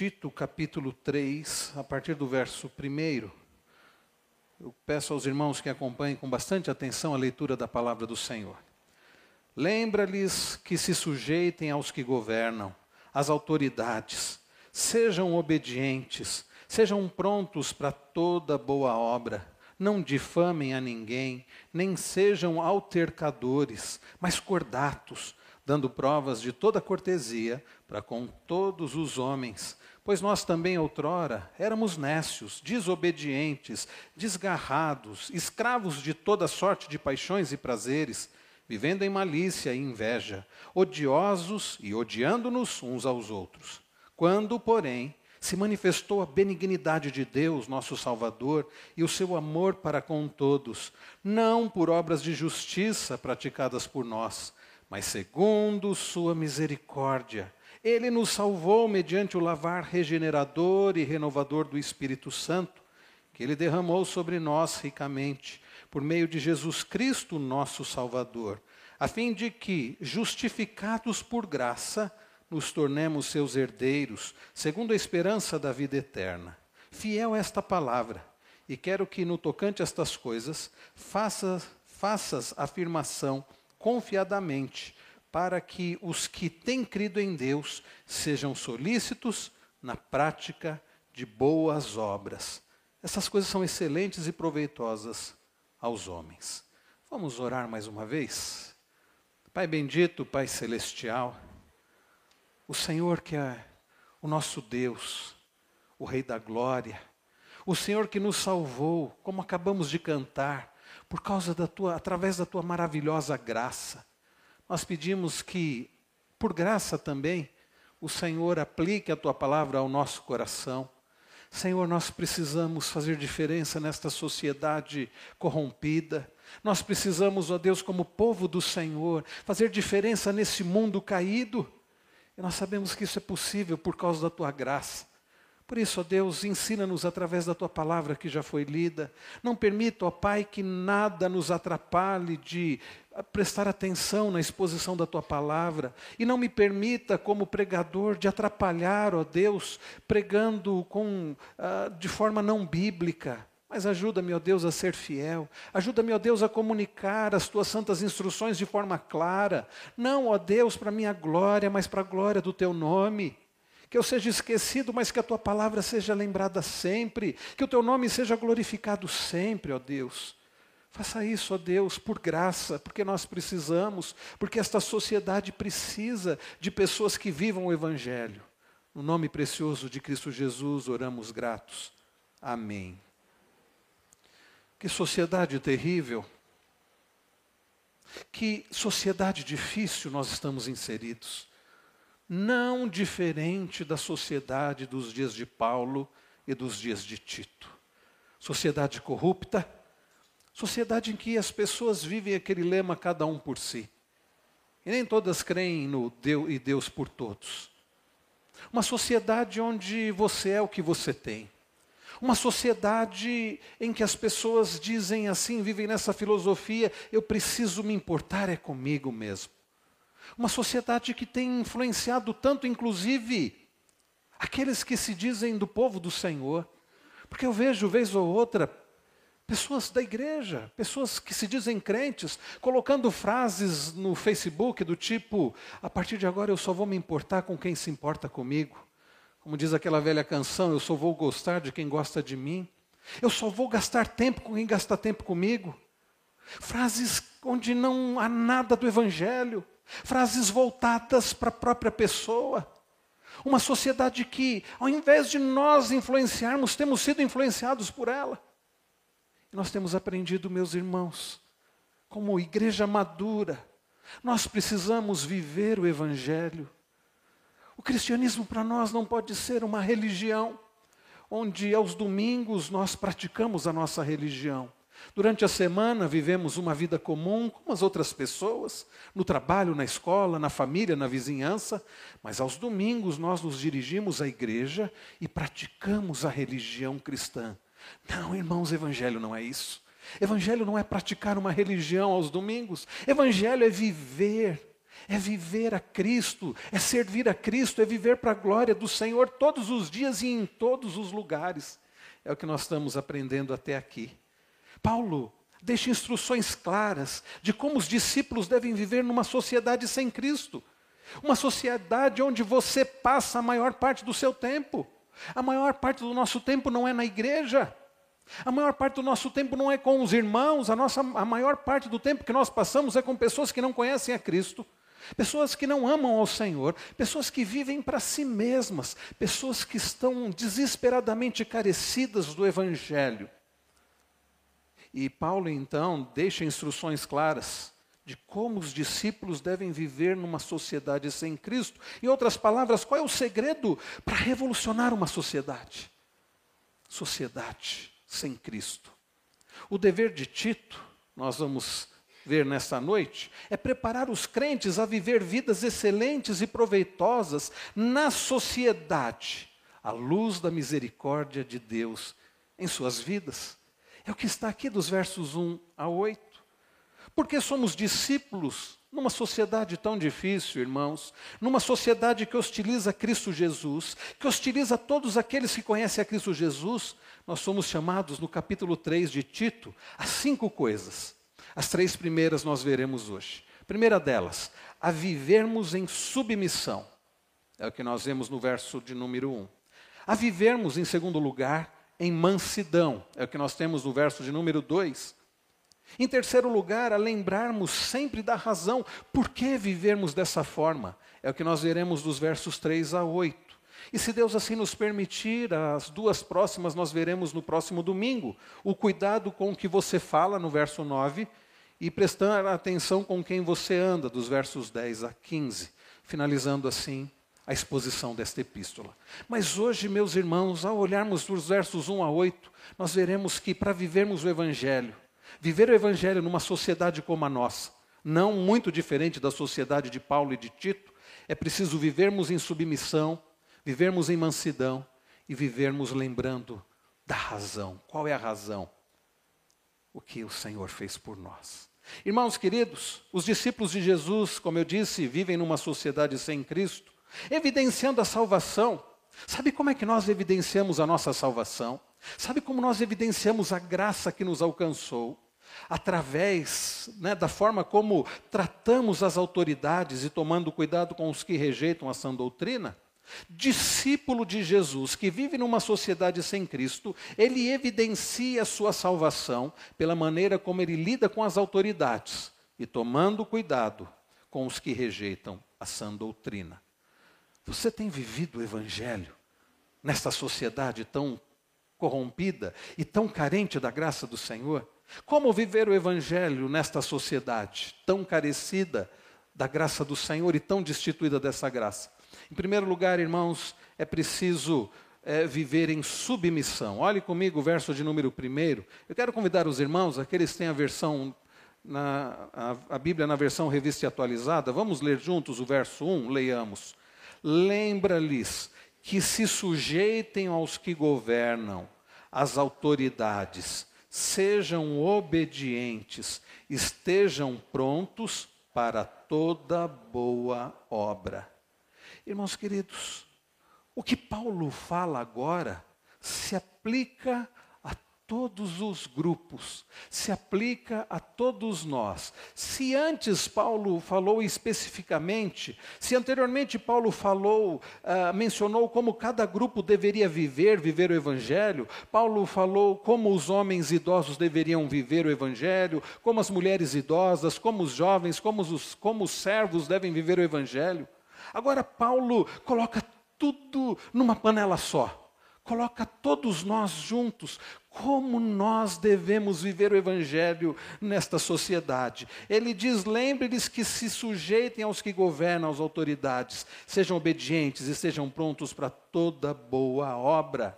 Tito, capítulo 3, a partir do verso 1. Eu peço aos irmãos que acompanhem com bastante atenção a leitura da palavra do Senhor. Lembra-lhes que se sujeitem aos que governam, às autoridades, sejam obedientes, sejam prontos para toda boa obra não difamem a ninguém, nem sejam altercadores, mas cordatos, dando provas de toda cortesia para com todos os homens. Pois nós também outrora éramos nécios, desobedientes, desgarrados, escravos de toda sorte de paixões e prazeres, vivendo em malícia e inveja, odiosos e odiando-nos uns aos outros. Quando, porém, se manifestou a benignidade de Deus, nosso Salvador, e o seu amor para com todos, não por obras de justiça praticadas por nós, mas segundo sua misericórdia. Ele nos salvou mediante o lavar regenerador e renovador do Espírito Santo, que ele derramou sobre nós ricamente, por meio de Jesus Cristo, nosso Salvador, a fim de que, justificados por graça, nos tornemos seus herdeiros, segundo a esperança da vida eterna. Fiel esta palavra, e quero que, no tocante a estas coisas, faças, faças afirmação confiadamente, para que os que têm crido em Deus sejam solícitos na prática de boas obras. Essas coisas são excelentes e proveitosas aos homens. Vamos orar mais uma vez? Pai bendito, Pai celestial, o Senhor que é o nosso Deus, o Rei da Glória, o Senhor que nos salvou, como acabamos de cantar, por causa da tua, através da tua maravilhosa graça. Nós pedimos que, por graça também, o Senhor aplique a tua palavra ao nosso coração. Senhor, nós precisamos fazer diferença nesta sociedade corrompida. Nós precisamos, ó Deus, como povo do Senhor, fazer diferença nesse mundo caído. E nós sabemos que isso é possível por causa da tua graça. Por isso, ó Deus, ensina-nos através da tua palavra que já foi lida. Não permita, ó Pai, que nada nos atrapalhe de prestar atenção na exposição da tua palavra. E não me permita, como pregador, de atrapalhar, ó Deus, pregando com, uh, de forma não bíblica. Mas ajuda-me, ó Deus, a ser fiel. Ajuda-me, ó Deus, a comunicar as tuas santas instruções de forma clara. Não, ó Deus, para minha glória, mas para a glória do teu nome. Que eu seja esquecido, mas que a tua palavra seja lembrada sempre. Que o teu nome seja glorificado sempre, ó Deus. Faça isso, ó Deus, por graça, porque nós precisamos, porque esta sociedade precisa de pessoas que vivam o Evangelho. No nome precioso de Cristo Jesus, oramos gratos. Amém. Que sociedade terrível. Que sociedade difícil nós estamos inseridos. Não diferente da sociedade dos dias de Paulo e dos dias de Tito. Sociedade corrupta, sociedade em que as pessoas vivem aquele lema cada um por si. E nem todas creem no Deus e Deus por todos. Uma sociedade onde você é o que você tem. Uma sociedade em que as pessoas dizem assim, vivem nessa filosofia, eu preciso me importar é comigo mesmo. Uma sociedade que tem influenciado tanto, inclusive, aqueles que se dizem do povo do Senhor. Porque eu vejo, vez ou outra, pessoas da igreja, pessoas que se dizem crentes, colocando frases no Facebook do tipo: a partir de agora eu só vou me importar com quem se importa comigo. Como diz aquela velha canção, eu só vou gostar de quem gosta de mim. Eu só vou gastar tempo com quem gasta tempo comigo. Frases onde não há nada do Evangelho. Frases voltadas para a própria pessoa. Uma sociedade que, ao invés de nós influenciarmos, temos sido influenciados por ela. E nós temos aprendido, meus irmãos, como igreja madura, nós precisamos viver o Evangelho o cristianismo para nós não pode ser uma religião onde aos domingos nós praticamos a nossa religião. Durante a semana vivemos uma vida comum como as outras pessoas, no trabalho, na escola, na família, na vizinhança, mas aos domingos nós nos dirigimos à igreja e praticamos a religião cristã. Não, irmãos, evangelho não é isso. Evangelho não é praticar uma religião aos domingos. Evangelho é viver é viver a Cristo, é servir a Cristo, é viver para a glória do Senhor todos os dias e em todos os lugares. É o que nós estamos aprendendo até aqui. Paulo deixa instruções claras de como os discípulos devem viver numa sociedade sem Cristo. Uma sociedade onde você passa a maior parte do seu tempo. A maior parte do nosso tempo não é na igreja. A maior parte do nosso tempo não é com os irmãos, a, nossa, a maior parte do tempo que nós passamos é com pessoas que não conhecem a Cristo, pessoas que não amam ao Senhor, pessoas que vivem para si mesmas, pessoas que estão desesperadamente carecidas do Evangelho. E Paulo, então, deixa instruções claras de como os discípulos devem viver numa sociedade sem Cristo. Em outras palavras, qual é o segredo para revolucionar uma sociedade? Sociedade sem Cristo. O dever de Tito, nós vamos ver nesta noite, é preparar os crentes a viver vidas excelentes e proveitosas na sociedade, à luz da misericórdia de Deus em suas vidas. É o que está aqui dos versos 1 a 8. Porque somos discípulos numa sociedade tão difícil, irmãos, numa sociedade que hostiliza Cristo Jesus, que hostiliza todos aqueles que conhecem a Cristo Jesus, nós somos chamados no capítulo 3 de Tito a cinco coisas. As três primeiras nós veremos hoje. primeira delas, a vivermos em submissão. É o que nós vemos no verso de número 1. A vivermos, em segundo lugar, em mansidão. É o que nós temos no verso de número 2. Em terceiro lugar, a lembrarmos sempre da razão por que vivermos dessa forma. É o que nós veremos dos versos 3 a 8. E se Deus assim nos permitir, as duas próximas nós veremos no próximo domingo. O cuidado com que você fala, no verso 9, e prestar atenção com quem você anda, dos versos 10 a 15. Finalizando assim a exposição desta epístola. Mas hoje, meus irmãos, ao olharmos os versos 1 a 8, nós veremos que para vivermos o Evangelho, viver o Evangelho numa sociedade como a nossa, não muito diferente da sociedade de Paulo e de Tito, é preciso vivermos em submissão, vivermos em mansidão e vivermos lembrando da razão. Qual é a razão? O que o Senhor fez por nós. Irmãos queridos, os discípulos de Jesus, como eu disse, vivem numa sociedade sem Cristo, evidenciando a salvação. Sabe como é que nós evidenciamos a nossa salvação? Sabe como nós evidenciamos a graça que nos alcançou? Através né, da forma como tratamos as autoridades e tomando cuidado com os que rejeitam a sã doutrina? Discípulo de Jesus que vive numa sociedade sem Cristo, ele evidencia sua salvação pela maneira como ele lida com as autoridades e tomando cuidado com os que rejeitam a sã doutrina. Você tem vivido o Evangelho nesta sociedade tão corrompida e tão carente da graça do Senhor? Como viver o Evangelho nesta sociedade tão carecida da graça do Senhor e tão destituída dessa graça? Em primeiro lugar, irmãos, é preciso é, viver em submissão. Olhe comigo o verso de número 1. Eu quero convidar os irmãos, aqueles que têm a versão, na, a, a Bíblia na versão revista e atualizada, vamos ler juntos o verso 1, leiamos. Lembra-lhes que se sujeitem aos que governam, às autoridades, sejam obedientes, estejam prontos para toda boa obra. Irmãos queridos, o que Paulo fala agora se aplica todos os grupos, se aplica a todos nós. Se antes Paulo falou especificamente, se anteriormente Paulo falou, uh, mencionou como cada grupo deveria viver, viver o Evangelho, Paulo falou como os homens idosos deveriam viver o Evangelho, como as mulheres idosas, como os jovens, como os, como os servos devem viver o Evangelho. Agora Paulo coloca tudo numa panela só coloca todos nós juntos, como nós devemos viver o Evangelho nesta sociedade. Ele diz: lembre-lhes que se sujeitem aos que governam, às autoridades, sejam obedientes e sejam prontos para toda boa obra.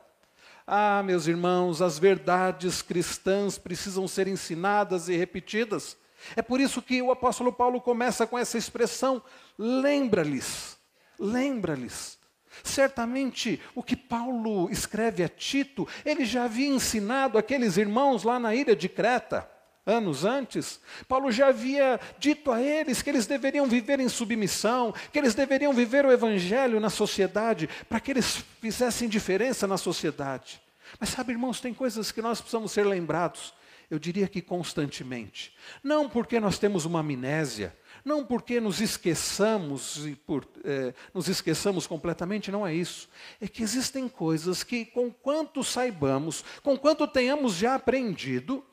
Ah, meus irmãos, as verdades cristãs precisam ser ensinadas e repetidas. É por isso que o apóstolo Paulo começa com essa expressão: lembra-lhes, lembra-lhes. Certamente o que Paulo escreve a Tito, ele já havia ensinado aqueles irmãos lá na ilha de Creta. anos antes, Paulo já havia dito a eles que eles deveriam viver em submissão, que eles deveriam viver o evangelho na sociedade, para que eles fizessem diferença na sociedade. Mas sabe, irmãos, tem coisas que nós precisamos ser lembrados, eu diria que constantemente. Não porque nós temos uma amnésia, não porque nos esqueçamos e por, é, nos esqueçamos completamente, não é isso. É que existem coisas que, com quanto saibamos, com quanto tenhamos já aprendido,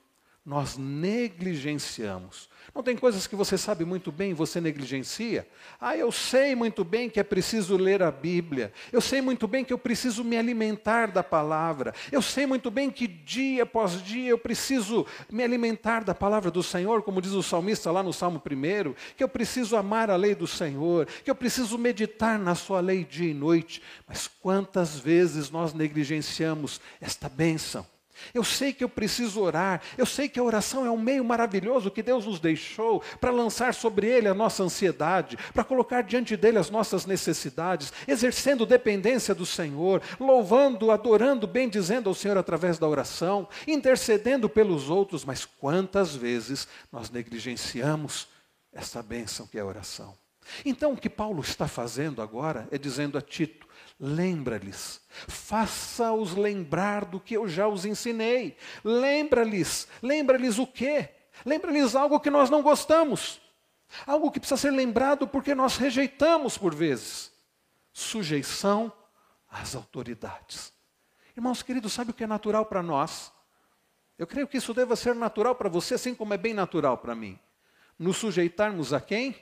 nós negligenciamos. Não tem coisas que você sabe muito bem e você negligencia? Ah, eu sei muito bem que é preciso ler a Bíblia. Eu sei muito bem que eu preciso me alimentar da palavra. Eu sei muito bem que dia após dia eu preciso me alimentar da palavra do Senhor, como diz o salmista lá no Salmo 1, que eu preciso amar a lei do Senhor, que eu preciso meditar na sua lei dia e noite. Mas quantas vezes nós negligenciamos esta bênção? Eu sei que eu preciso orar, eu sei que a oração é um meio maravilhoso que Deus nos deixou para lançar sobre Ele a nossa ansiedade, para colocar diante dele as nossas necessidades, exercendo dependência do Senhor, louvando, adorando, bendizendo ao Senhor através da oração, intercedendo pelos outros, mas quantas vezes nós negligenciamos essa bênção que é a oração? Então, o que Paulo está fazendo agora é dizendo a Tito: Lembra-lhes, faça-os lembrar do que eu já os ensinei. Lembra-lhes, lembra-lhes o quê? Lembra-lhes algo que nós não gostamos, algo que precisa ser lembrado porque nós rejeitamos por vezes. Sujeição às autoridades. Irmãos queridos, sabe o que é natural para nós? Eu creio que isso deva ser natural para você, assim como é bem natural para mim. Nos sujeitarmos a quem?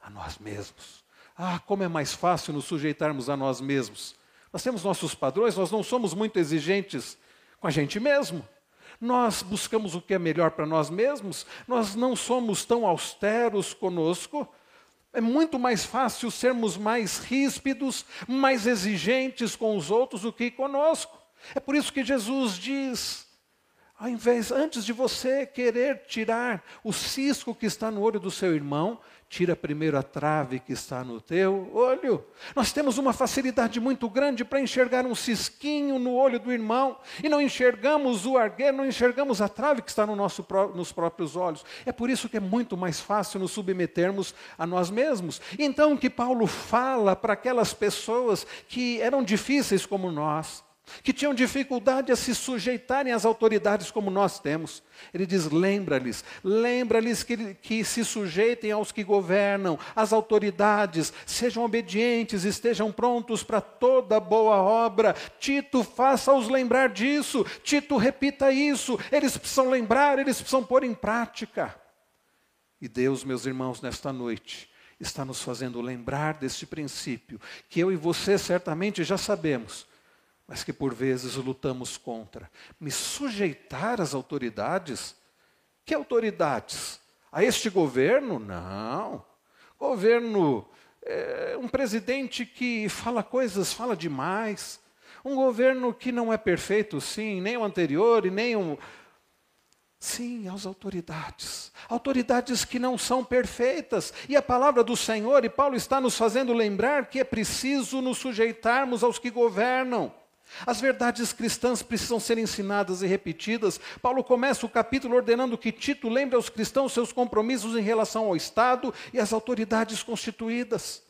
A nós mesmos. Ah, como é mais fácil nos sujeitarmos a nós mesmos. Nós temos nossos padrões, nós não somos muito exigentes com a gente mesmo. Nós buscamos o que é melhor para nós mesmos, nós não somos tão austeros conosco. É muito mais fácil sermos mais ríspidos, mais exigentes com os outros do que conosco. É por isso que Jesus diz: ao invés, antes de você querer tirar o cisco que está no olho do seu irmão, tira primeiro a trave que está no teu olho. Nós temos uma facilidade muito grande para enxergar um cisquinho no olho do irmão e não enxergamos o argueiro, não enxergamos a trave que está no nosso, nos próprios olhos. É por isso que é muito mais fácil nos submetermos a nós mesmos. Então, o que Paulo fala para aquelas pessoas que eram difíceis como nós, que tinham dificuldade a se sujeitarem às autoridades como nós temos. Ele diz: lembra-lhes, lembra-lhes que, que se sujeitem aos que governam, às autoridades, sejam obedientes, estejam prontos para toda boa obra. Tito, faça-os lembrar disso, Tito, repita isso. Eles precisam lembrar, eles precisam pôr em prática. E Deus, meus irmãos, nesta noite, está nos fazendo lembrar deste princípio, que eu e você certamente já sabemos mas que por vezes lutamos contra. Me sujeitar às autoridades? Que autoridades? A este governo? Não. Governo, é, um presidente que fala coisas, fala demais. Um governo que não é perfeito, sim, nem o anterior e nem o. Sim, às autoridades. Autoridades que não são perfeitas. E a palavra do Senhor, e Paulo está nos fazendo lembrar que é preciso nos sujeitarmos aos que governam. As verdades cristãs precisam ser ensinadas e repetidas. Paulo começa o capítulo ordenando que Tito lembre aos cristãos seus compromissos em relação ao Estado e às autoridades constituídas.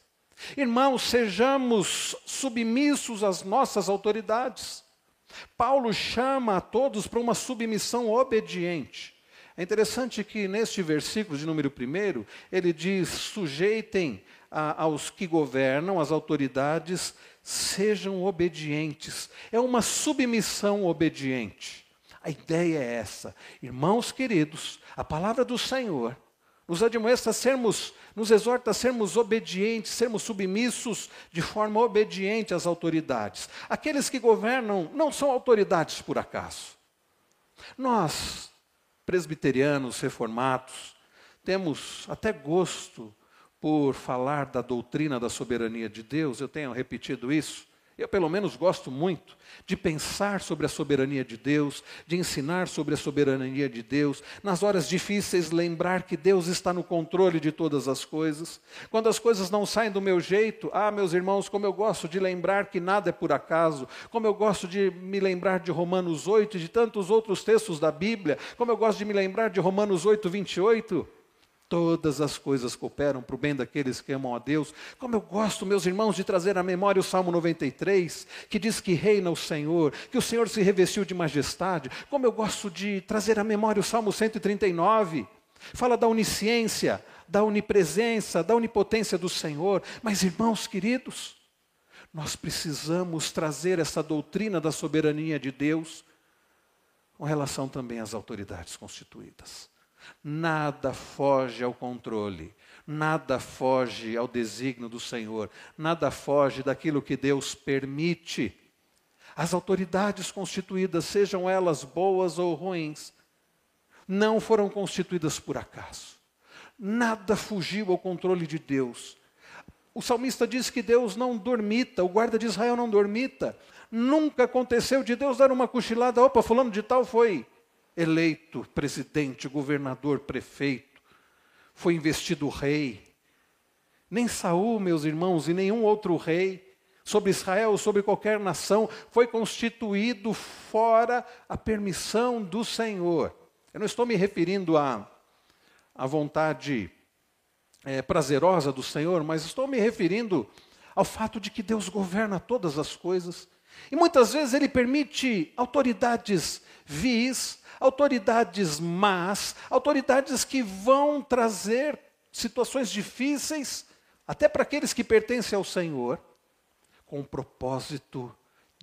Irmãos, sejamos submissos às nossas autoridades. Paulo chama a todos para uma submissão obediente. É interessante que neste versículo de número 1, ele diz: sujeitem a, aos que governam, às autoridades, sejam obedientes. É uma submissão obediente. A ideia é essa. Irmãos queridos, a palavra do Senhor nos admoesta a sermos, nos exorta a sermos obedientes, sermos submissos de forma obediente às autoridades. Aqueles que governam não são autoridades por acaso. Nós, presbiterianos, reformados, temos até gosto por falar da doutrina da soberania de Deus, eu tenho repetido isso, Eu, pelo menos, gosto muito de pensar sobre a soberania de Deus, de ensinar sobre a soberania de Deus, nas horas difíceis, lembrar que Deus está no controle de todas as coisas. Quando as coisas não saem do meu jeito, ah, meus irmãos, como eu gosto de lembrar que nada é por acaso, como eu gosto de me lembrar de Romanos 8 e de tantos outros textos da Bíblia, como eu gosto de me lembrar de Romanos 8, 28. Todas as coisas cooperam para o bem daqueles que amam a Deus. Como eu gosto, meus irmãos, de trazer à memória o Salmo 93, que diz que reina o Senhor, que o Senhor se revestiu de majestade. Como eu gosto de trazer à memória o Salmo 139, fala da onisciência, da onipresença, da onipotência do Senhor. Mas, irmãos queridos, nós precisamos trazer essa doutrina da soberania de Deus com relação também às autoridades constituídas. Nada foge ao controle, nada foge ao desígnio do Senhor, nada foge daquilo que Deus permite. As autoridades constituídas, sejam elas boas ou ruins, não foram constituídas por acaso. Nada fugiu ao controle de Deus. O salmista diz que Deus não dormita, o guarda de Israel não dormita. Nunca aconteceu de Deus dar uma cochilada, opa, fulano de tal foi eleito presidente, governador, prefeito, foi investido rei. Nem Saul, meus irmãos, e nenhum outro rei sobre Israel, sobre qualquer nação, foi constituído fora a permissão do Senhor. Eu não estou me referindo à, à vontade é, prazerosa do Senhor, mas estou me referindo ao fato de que Deus governa todas as coisas. E muitas vezes Ele permite autoridades vis, autoridades más, autoridades que vão trazer situações difíceis, até para aqueles que pertencem ao Senhor, com um propósito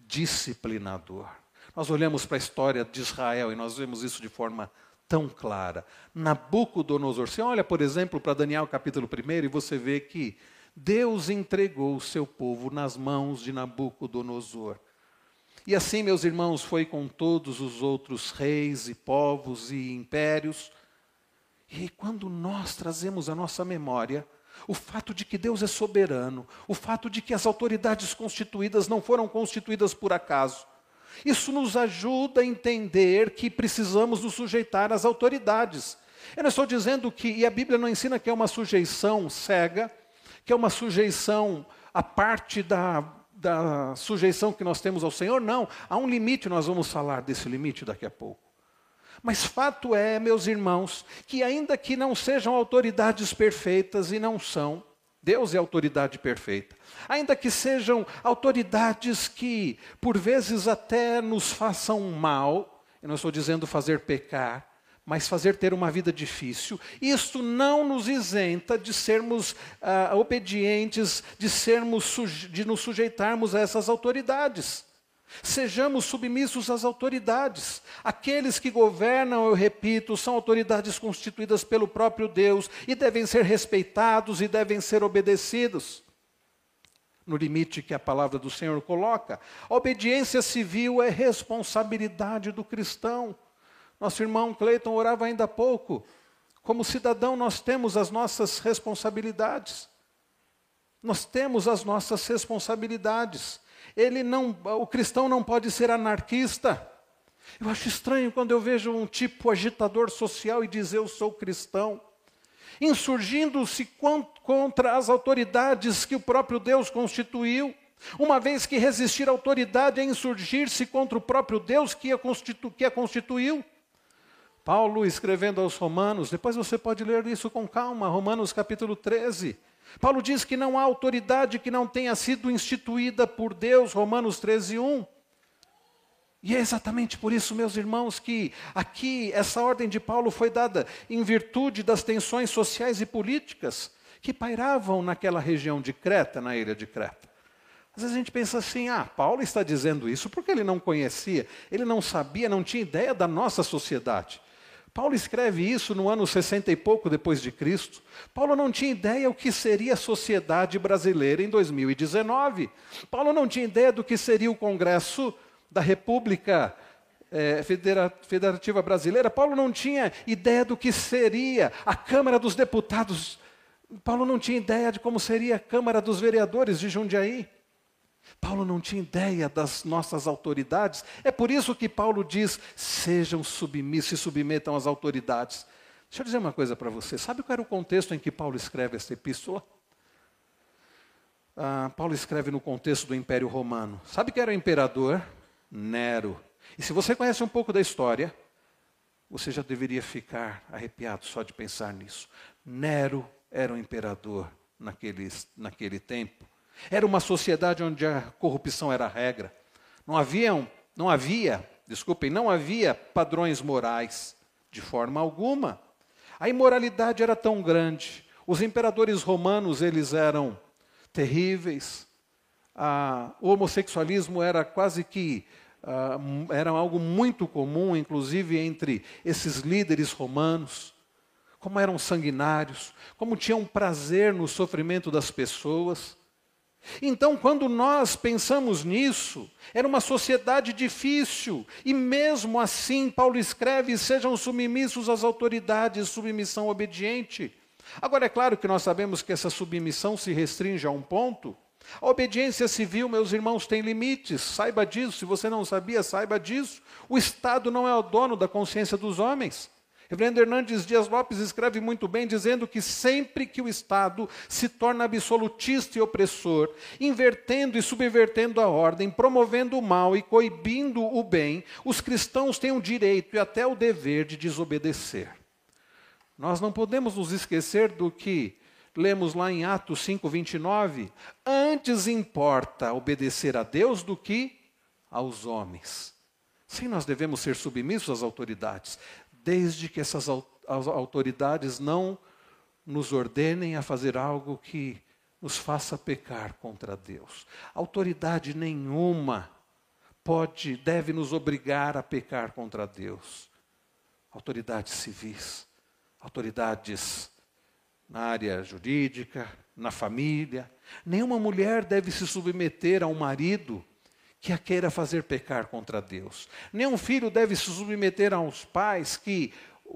disciplinador. Nós olhamos para a história de Israel e nós vemos isso de forma tão clara. Nabucodonosor, você olha, por exemplo, para Daniel capítulo 1 e você vê que Deus entregou o seu povo nas mãos de Nabucodonosor. E assim, meus irmãos, foi com todos os outros reis e povos e impérios. E quando nós trazemos à nossa memória o fato de que Deus é soberano, o fato de que as autoridades constituídas não foram constituídas por acaso, isso nos ajuda a entender que precisamos nos sujeitar às autoridades. Eu não estou dizendo que, e a Bíblia não ensina que é uma sujeição cega, que é uma sujeição à parte da da sujeição que nós temos ao Senhor, não. Há um limite, nós vamos falar desse limite daqui a pouco. Mas fato é, meus irmãos, que ainda que não sejam autoridades perfeitas, e não são, Deus é autoridade perfeita, ainda que sejam autoridades que, por vezes, até nos façam mal, eu não estou dizendo fazer pecar, mas fazer ter uma vida difícil, isso não nos isenta de sermos ah, obedientes, de sermos de nos sujeitarmos a essas autoridades. Sejamos submissos às autoridades. Aqueles que governam, eu repito, são autoridades constituídas pelo próprio Deus e devem ser respeitados e devem ser obedecidos. No limite que a palavra do Senhor coloca. A obediência civil é responsabilidade do cristão. Nosso irmão Cleiton orava ainda há pouco. Como cidadão, nós temos as nossas responsabilidades. Nós temos as nossas responsabilidades. Ele não, o cristão não pode ser anarquista. Eu acho estranho quando eu vejo um tipo agitador social e dizer eu sou cristão, insurgindo-se contra as autoridades que o próprio Deus constituiu. Uma vez que resistir à autoridade é insurgir-se contra o próprio Deus que a, que a constituiu. Paulo escrevendo aos Romanos, depois você pode ler isso com calma, Romanos capítulo 13. Paulo diz que não há autoridade que não tenha sido instituída por Deus, Romanos 13, 1. E é exatamente por isso, meus irmãos, que aqui essa ordem de Paulo foi dada em virtude das tensões sociais e políticas que pairavam naquela região de Creta, na ilha de Creta. Às vezes a gente pensa assim: ah, Paulo está dizendo isso porque ele não conhecia, ele não sabia, não tinha ideia da nossa sociedade. Paulo escreve isso no ano 60 e pouco depois de Cristo. Paulo não tinha ideia o que seria a sociedade brasileira em 2019. Paulo não tinha ideia do que seria o Congresso da República é, Federativa Brasileira. Paulo não tinha ideia do que seria a Câmara dos Deputados. Paulo não tinha ideia de como seria a Câmara dos Vereadores de Jundiaí. Paulo não tinha ideia das nossas autoridades. É por isso que Paulo diz: sejam submissos, se submetam às autoridades. Deixa eu dizer uma coisa para você. Sabe qual era o contexto em que Paulo escreve essa epístola? Ah, Paulo escreve no contexto do Império Romano. Sabe quem era o imperador? Nero. E se você conhece um pouco da história, você já deveria ficar arrepiado só de pensar nisso. Nero era o imperador naquele, naquele tempo. Era uma sociedade onde a corrupção era a regra. Não havia, não havia, desculpem, não havia padrões morais de forma alguma. A imoralidade era tão grande. Os imperadores romanos, eles eram terríveis. Ah, o homossexualismo era quase que ah, era algo muito comum, inclusive entre esses líderes romanos. Como eram sanguinários, como tinham prazer no sofrimento das pessoas. Então, quando nós pensamos nisso, era uma sociedade difícil, e mesmo assim, Paulo escreve: sejam submissos às autoridades, submissão obediente. Agora, é claro que nós sabemos que essa submissão se restringe a um ponto. A obediência civil, meus irmãos, tem limites, saiba disso. Se você não sabia, saiba disso. O Estado não é o dono da consciência dos homens. Reverendo Hernandes Dias Lopes escreve muito bem, dizendo que sempre que o Estado se torna absolutista e opressor, invertendo e subvertendo a ordem, promovendo o mal e coibindo o bem, os cristãos têm o direito e até o dever de desobedecer. Nós não podemos nos esquecer do que lemos lá em Atos 5, 29. Antes importa obedecer a Deus do que aos homens. Sim, nós devemos ser submissos às autoridades desde que essas autoridades não nos ordenem a fazer algo que nos faça pecar contra Deus. Autoridade nenhuma pode, deve nos obrigar a pecar contra Deus. Autoridades civis, autoridades na área jurídica, na família. Nenhuma mulher deve se submeter a um marido que a queira fazer pecar contra Deus. Nenhum filho deve se submeter aos pais que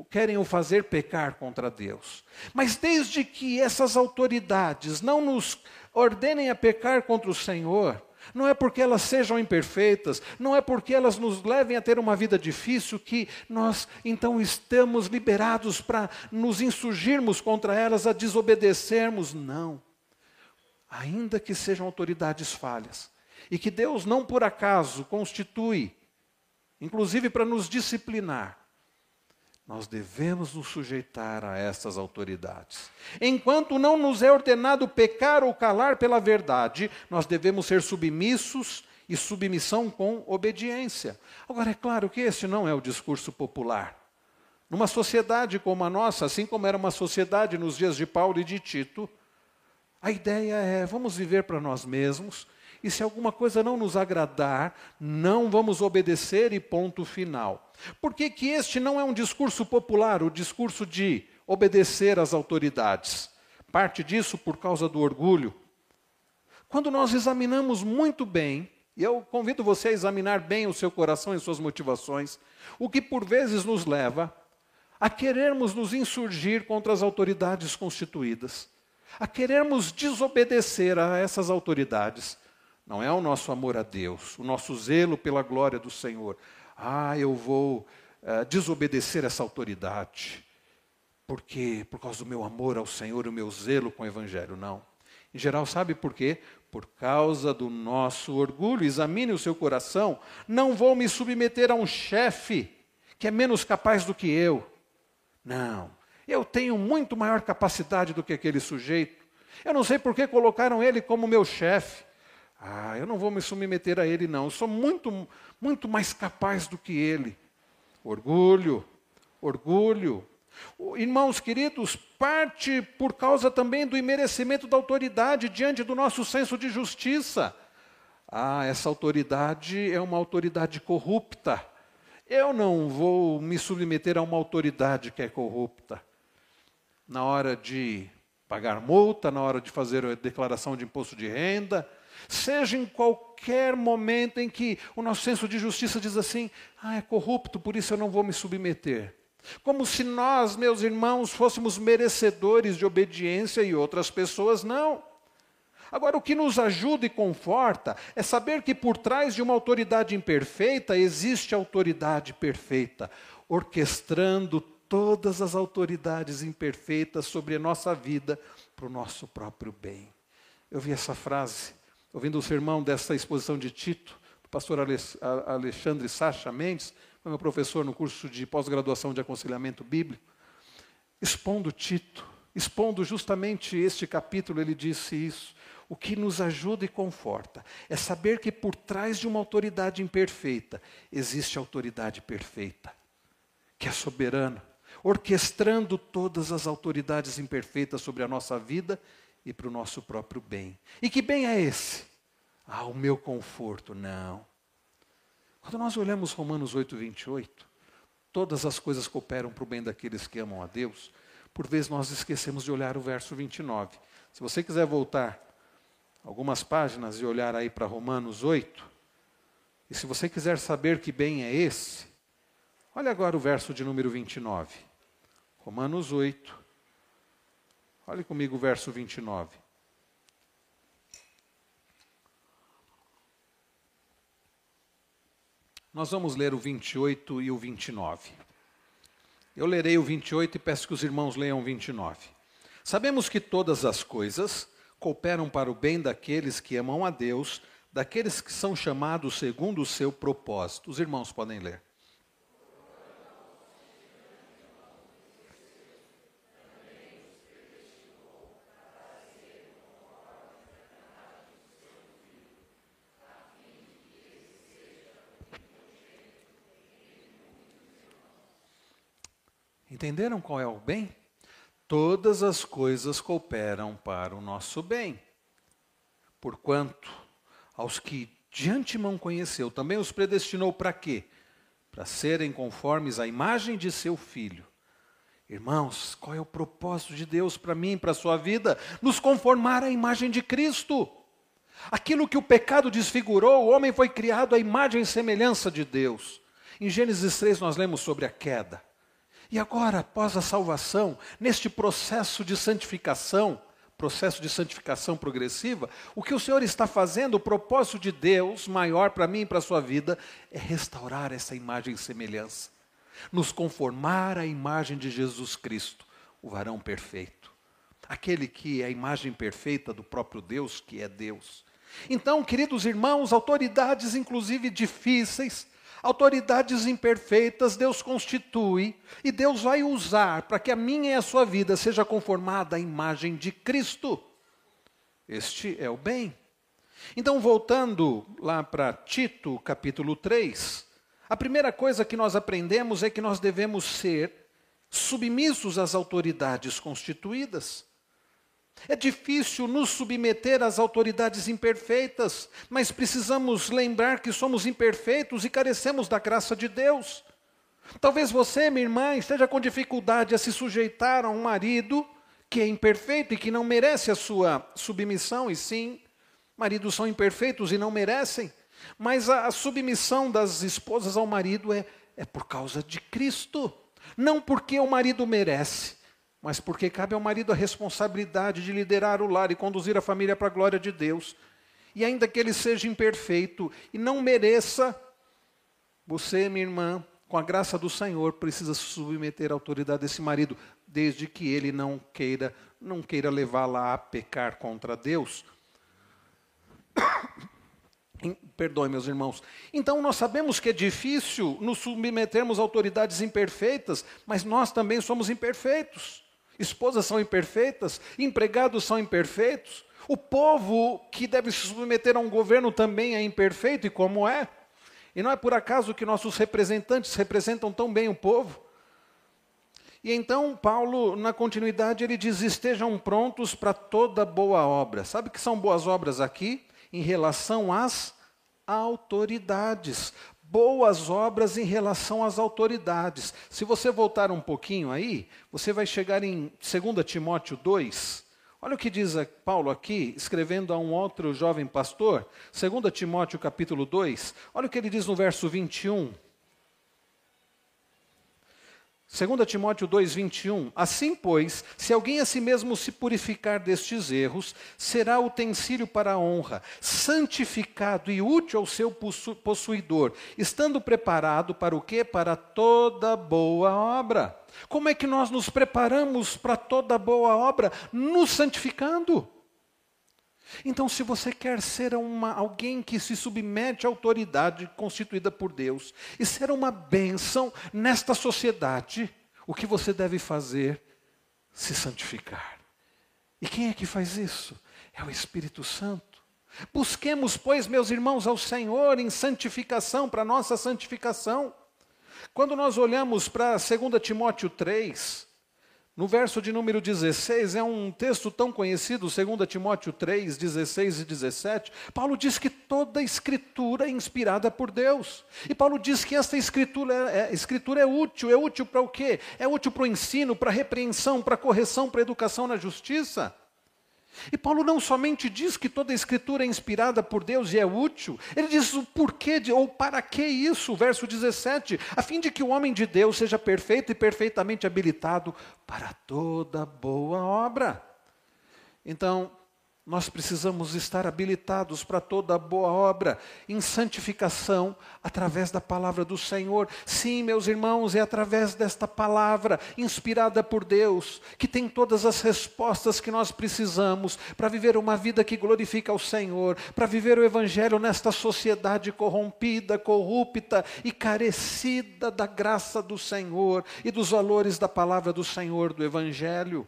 querem o fazer pecar contra Deus. Mas desde que essas autoridades não nos ordenem a pecar contra o Senhor, não é porque elas sejam imperfeitas, não é porque elas nos levem a ter uma vida difícil que nós então estamos liberados para nos insurgirmos contra elas, a desobedecermos. Não. Ainda que sejam autoridades falhas, e que Deus não por acaso constitui, inclusive para nos disciplinar, nós devemos nos sujeitar a essas autoridades. Enquanto não nos é ordenado pecar ou calar pela verdade, nós devemos ser submissos e submissão com obediência. Agora, é claro que esse não é o discurso popular. Numa sociedade como a nossa, assim como era uma sociedade nos dias de Paulo e de Tito, a ideia é: vamos viver para nós mesmos, e se alguma coisa não nos agradar, não vamos obedecer e ponto final. Por que, que este não é um discurso popular, o discurso de obedecer às autoridades? Parte disso por causa do orgulho. Quando nós examinamos muito bem, e eu convido você a examinar bem o seu coração e suas motivações, o que por vezes nos leva a querermos nos insurgir contra as autoridades constituídas, a querermos desobedecer a essas autoridades, não é o nosso amor a Deus, o nosso zelo pela glória do Senhor. Ah, eu vou uh, desobedecer essa autoridade, porque por causa do meu amor ao Senhor, o meu zelo com o Evangelho. Não. Em geral, sabe por quê? Por causa do nosso orgulho. Examine o seu coração. Não vou me submeter a um chefe que é menos capaz do que eu. Não. Eu tenho muito maior capacidade do que aquele sujeito. Eu não sei por que colocaram ele como meu chefe. Ah, eu não vou me submeter a ele, não. Eu sou muito, muito mais capaz do que ele. Orgulho, orgulho. Irmãos queridos, parte por causa também do imerecimento da autoridade diante do nosso senso de justiça. Ah, essa autoridade é uma autoridade corrupta. Eu não vou me submeter a uma autoridade que é corrupta. Na hora de pagar multa, na hora de fazer a declaração de imposto de renda, Seja em qualquer momento em que o nosso senso de justiça diz assim: ah, é corrupto, por isso eu não vou me submeter. Como se nós, meus irmãos, fôssemos merecedores de obediência e outras pessoas não. Agora, o que nos ajuda e conforta é saber que por trás de uma autoridade imperfeita existe autoridade perfeita, orquestrando todas as autoridades imperfeitas sobre a nossa vida para o nosso próprio bem. Eu vi essa frase, ouvindo o sermão dessa exposição de Tito, do pastor Alexandre Sacha Mendes, meu professor no curso de pós-graduação de aconselhamento bíblico, expondo Tito, expondo justamente este capítulo, ele disse isso. O que nos ajuda e conforta é saber que por trás de uma autoridade imperfeita existe autoridade perfeita, que é soberana, orquestrando todas as autoridades imperfeitas sobre a nossa vida e para o nosso próprio bem. E que bem é esse? Ah, o meu conforto. Não. Quando nós olhamos Romanos 8, 28, todas as coisas cooperam para o bem daqueles que amam a Deus. Por vezes nós esquecemos de olhar o verso 29. Se você quiser voltar algumas páginas e olhar aí para Romanos 8, e se você quiser saber que bem é esse, olha agora o verso de número 29. Romanos 8. Olhe comigo o verso 29. Nós vamos ler o 28 e o 29. Eu lerei o 28 e peço que os irmãos leiam o 29. Sabemos que todas as coisas cooperam para o bem daqueles que amam a Deus, daqueles que são chamados segundo o seu propósito. Os irmãos podem ler. Entenderam qual é o bem? Todas as coisas cooperam para o nosso bem. Porquanto, aos que de antemão conheceu, também os predestinou para quê? Para serem conformes à imagem de seu filho. Irmãos, qual é o propósito de Deus para mim, para a sua vida? Nos conformar à imagem de Cristo. Aquilo que o pecado desfigurou, o homem foi criado à imagem e semelhança de Deus. Em Gênesis 3 nós lemos sobre a queda. E agora, após a salvação, neste processo de santificação, processo de santificação progressiva, o que o Senhor está fazendo, o propósito de Deus maior para mim e para a sua vida, é restaurar essa imagem e semelhança, nos conformar à imagem de Jesus Cristo, o varão perfeito, aquele que é a imagem perfeita do próprio Deus, que é Deus. Então, queridos irmãos, autoridades, inclusive difíceis, Autoridades imperfeitas Deus constitui e Deus vai usar para que a minha e a sua vida seja conformada à imagem de Cristo. Este é o bem. Então, voltando lá para Tito, capítulo 3, a primeira coisa que nós aprendemos é que nós devemos ser submissos às autoridades constituídas. É difícil nos submeter às autoridades imperfeitas, mas precisamos lembrar que somos imperfeitos e carecemos da graça de Deus. Talvez você, minha irmã, esteja com dificuldade a se sujeitar a um marido que é imperfeito e que não merece a sua submissão, e sim, maridos são imperfeitos e não merecem, mas a, a submissão das esposas ao marido é, é por causa de Cristo, não porque o marido merece mas porque cabe ao marido a responsabilidade de liderar o lar e conduzir a família para a glória de Deus. E ainda que ele seja imperfeito e não mereça, você, minha irmã, com a graça do Senhor, precisa se submeter à autoridade desse marido, desde que ele não queira, não queira levá-la a pecar contra Deus. Perdoe, meus irmãos. Então, nós sabemos que é difícil nos submetermos a autoridades imperfeitas, mas nós também somos imperfeitos esposas são imperfeitas, empregados são imperfeitos, o povo que deve se submeter a um governo também é imperfeito, e como é? E não é por acaso que nossos representantes representam tão bem o povo. E então, Paulo, na continuidade, ele diz: estejam prontos para toda boa obra. Sabe que são boas obras aqui? Em relação às autoridades boas obras em relação às autoridades. Se você voltar um pouquinho aí, você vai chegar em 2 Timóteo 2. Olha o que diz Paulo aqui, escrevendo a um outro jovem pastor, 2 Timóteo capítulo 2. Olha o que ele diz no verso 21. 2 Timóteo 2,21: Assim, pois, se alguém a si mesmo se purificar destes erros, será utensílio para a honra, santificado e útil ao seu possuidor, estando preparado para o quê? Para toda boa obra. Como é que nós nos preparamos para toda boa obra? Nos santificando. Então, se você quer ser uma, alguém que se submete à autoridade constituída por Deus e ser uma bênção nesta sociedade, o que você deve fazer? Se santificar. E quem é que faz isso? É o Espírito Santo. Busquemos, pois, meus irmãos, ao Senhor em santificação, para nossa santificação. Quando nós olhamos para 2 Timóteo 3, no verso de número 16, é um texto tão conhecido, 2 Timóteo 3, 16 e 17. Paulo diz que toda escritura é inspirada por Deus. E Paulo diz que esta escritura é, é escritura é útil. É útil para o quê? É útil para o ensino, para a repreensão, para a correção, para a educação na justiça. E Paulo não somente diz que toda a escritura é inspirada por Deus e é útil, ele diz o porquê de, ou para que isso, verso 17, a fim de que o homem de Deus seja perfeito e perfeitamente habilitado para toda boa obra. Então, nós precisamos estar habilitados para toda boa obra, em santificação, através da palavra do Senhor. Sim, meus irmãos, é através desta palavra, inspirada por Deus, que tem todas as respostas que nós precisamos para viver uma vida que glorifica ao Senhor, para viver o Evangelho nesta sociedade corrompida, corrupta e carecida da graça do Senhor e dos valores da palavra do Senhor, do Evangelho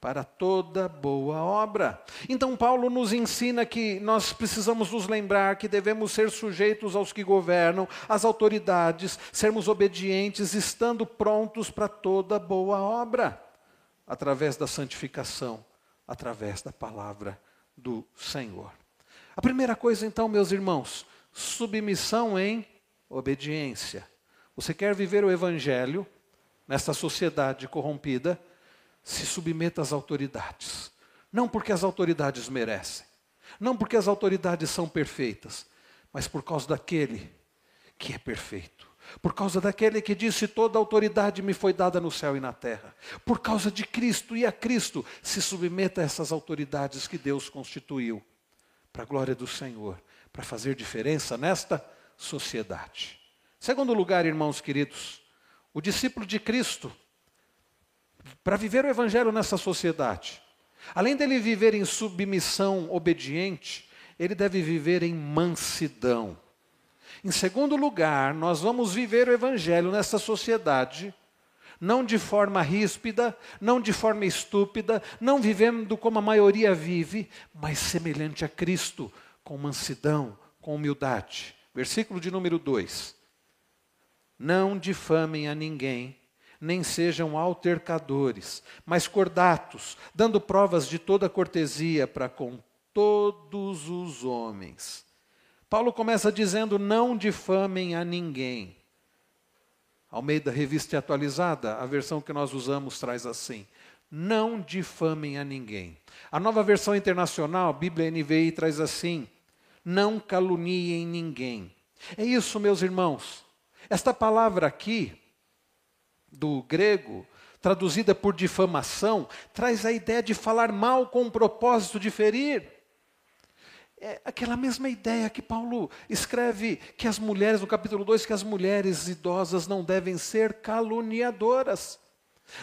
para toda boa obra. Então, Paulo nos ensina que nós precisamos nos lembrar que devemos ser sujeitos aos que governam, às autoridades, sermos obedientes, estando prontos para toda boa obra, através da santificação, através da palavra do Senhor. A primeira coisa, então, meus irmãos, submissão em obediência. Você quer viver o Evangelho nesta sociedade corrompida? Se submeta às autoridades. Não porque as autoridades merecem, não porque as autoridades são perfeitas, mas por causa daquele que é perfeito. Por causa daquele que disse: Toda autoridade me foi dada no céu e na terra. Por causa de Cristo e a Cristo, se submeta a essas autoridades que Deus constituiu, para a glória do Senhor, para fazer diferença nesta sociedade. Segundo lugar, irmãos queridos, o discípulo de Cristo para viver o evangelho nessa sociedade, além dele viver em submissão obediente, ele deve viver em mansidão. Em segundo lugar, nós vamos viver o evangelho nessa sociedade não de forma ríspida, não de forma estúpida, não vivendo como a maioria vive, mas semelhante a Cristo, com mansidão, com humildade. Versículo de número 2: Não difamem a ninguém, nem sejam altercadores, mas cordatos, dando provas de toda cortesia para com todos os homens. Paulo começa dizendo: não difamem a ninguém. Almeida Revista Atualizada, a versão que nós usamos traz assim: não difamem a ninguém. A nova versão internacional, Bíblia NVI, traz assim: não caluniem ninguém. É isso, meus irmãos. Esta palavra aqui, do grego, traduzida por difamação, traz a ideia de falar mal com o propósito de ferir. É aquela mesma ideia que Paulo escreve que as mulheres, no capítulo 2, que as mulheres idosas não devem ser caluniadoras.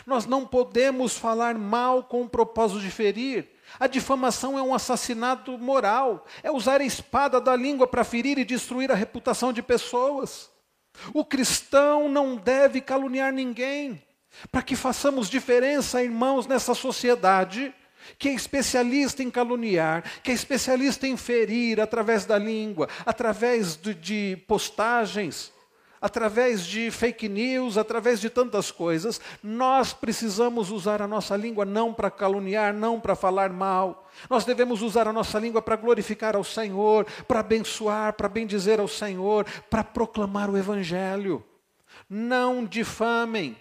Nós não podemos falar mal com o propósito de ferir. A difamação é um assassinato moral, é usar a espada da língua para ferir e destruir a reputação de pessoas. O cristão não deve caluniar ninguém. Para que façamos diferença, irmãos, nessa sociedade que é especialista em caluniar, que é especialista em ferir através da língua, através de, de postagens, através de fake news, através de tantas coisas, nós precisamos usar a nossa língua não para caluniar, não para falar mal. Nós devemos usar a nossa língua para glorificar ao Senhor, para abençoar, para bendizer ao Senhor, para proclamar o Evangelho. Não difamem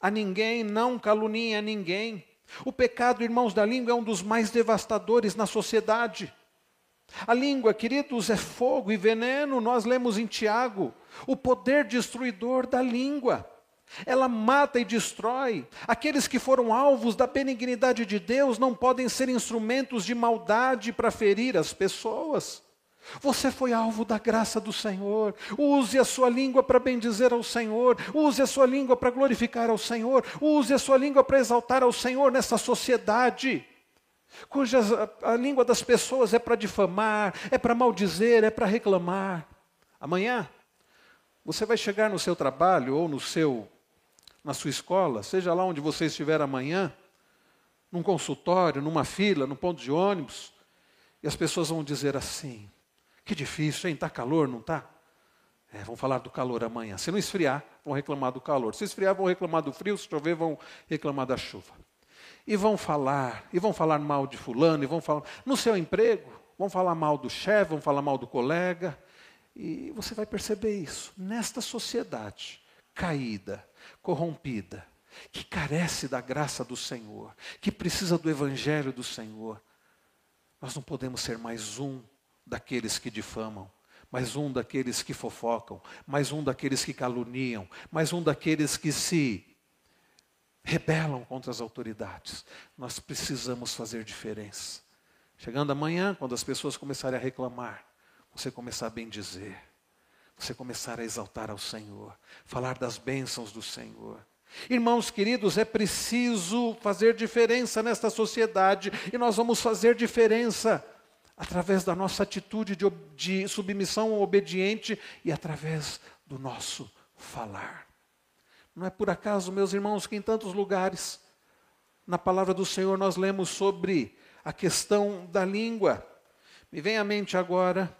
a ninguém, não caluniem a ninguém. O pecado, irmãos da língua, é um dos mais devastadores na sociedade. A língua, queridos, é fogo e veneno. Nós lemos em Tiago o poder destruidor da língua. ela mata e destrói. Aqueles que foram alvos da benignidade de Deus não podem ser instrumentos de maldade para ferir as pessoas. Você foi alvo da graça do Senhor. Use a sua língua para bendizer ao Senhor. Use a sua língua para glorificar ao Senhor. Use a sua língua para exaltar ao Senhor nessa sociedade, cuja a, língua das pessoas é para difamar, é para maldizer, é para reclamar. Amanhã, você vai chegar no seu trabalho ou no seu na sua escola, seja lá onde você estiver amanhã, num consultório, numa fila, num ponto de ônibus, e as pessoas vão dizer assim: que difícil, hein? Está calor, não está? É, vão falar do calor amanhã. Se não esfriar, vão reclamar do calor. Se esfriar, vão reclamar do frio. Se chover, vão reclamar da chuva. E vão falar, e vão falar mal de fulano, e vão falar no seu emprego, vão falar mal do chefe, vão falar mal do colega. E você vai perceber isso. Nesta sociedade caída, corrompida, que carece da graça do Senhor, que precisa do Evangelho do Senhor, nós não podemos ser mais um daqueles que difamam, mais um daqueles que fofocam, mais um daqueles que caluniam, mais um daqueles que se rebelam contra as autoridades. Nós precisamos fazer diferença. Chegando amanhã, quando as pessoas começarem a reclamar, você começar a bem dizer, você começar a exaltar ao Senhor, falar das bênçãos do Senhor. Irmãos queridos, é preciso fazer diferença nesta sociedade e nós vamos fazer diferença através da nossa atitude de, de submissão obediente e através do nosso falar. Não é por acaso, meus irmãos, que em tantos lugares, na palavra do Senhor, nós lemos sobre a questão da língua. Me vem à mente agora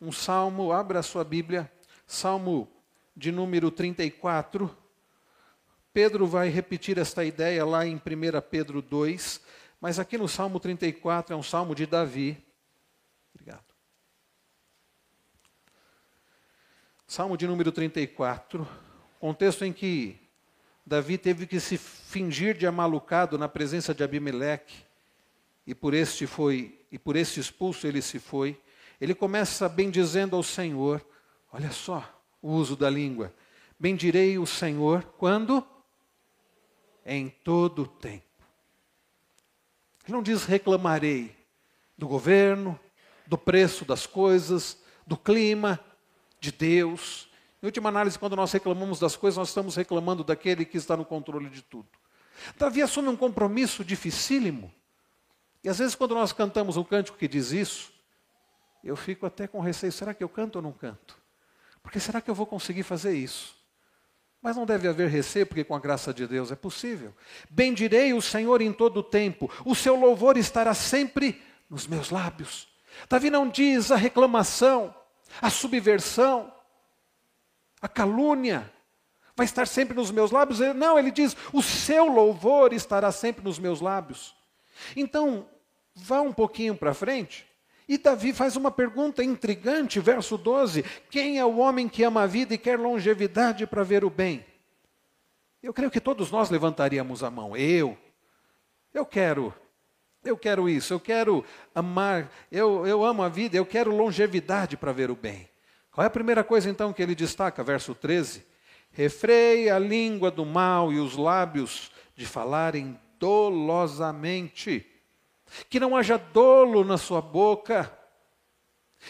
um salmo, abra a sua Bíblia, salmo de número 34. Pedro vai repetir esta ideia lá em 1 Pedro 2, mas aqui no salmo 34 é um salmo de Davi. Obrigado. Salmo de número 34, contexto em que Davi teve que se fingir de amalucado na presença de Abimeleque, e por este foi, e por este expulso ele se foi. Ele começa bendizendo ao Senhor. Olha só o uso da língua. Bendirei o Senhor quando? Em todo o tempo. Ele não diz reclamarei do governo, do preço das coisas, do clima, de Deus. Em última análise, quando nós reclamamos das coisas, nós estamos reclamando daquele que está no controle de tudo. Davi assume um compromisso dificílimo. E às vezes, quando nós cantamos um cântico que diz isso, eu fico até com receio: será que eu canto ou não canto? Porque será que eu vou conseguir fazer isso? Mas não deve haver receio, porque com a graça de Deus é possível. Bendirei o Senhor em todo o tempo, o seu louvor estará sempre nos meus lábios. Davi não diz a reclamação, a subversão, a calúnia vai estar sempre nos meus lábios. Não, ele diz: o seu louvor estará sempre nos meus lábios. Então, vá um pouquinho para frente. E Davi faz uma pergunta intrigante, verso 12: Quem é o homem que ama a vida e quer longevidade para ver o bem? Eu creio que todos nós levantaríamos a mão. Eu, eu quero eu quero isso, eu quero amar, eu, eu amo a vida, eu quero longevidade para ver o bem. Qual é a primeira coisa então que ele destaca? Verso 13: Refreie a língua do mal e os lábios de falarem dolosamente, que não haja dolo na sua boca.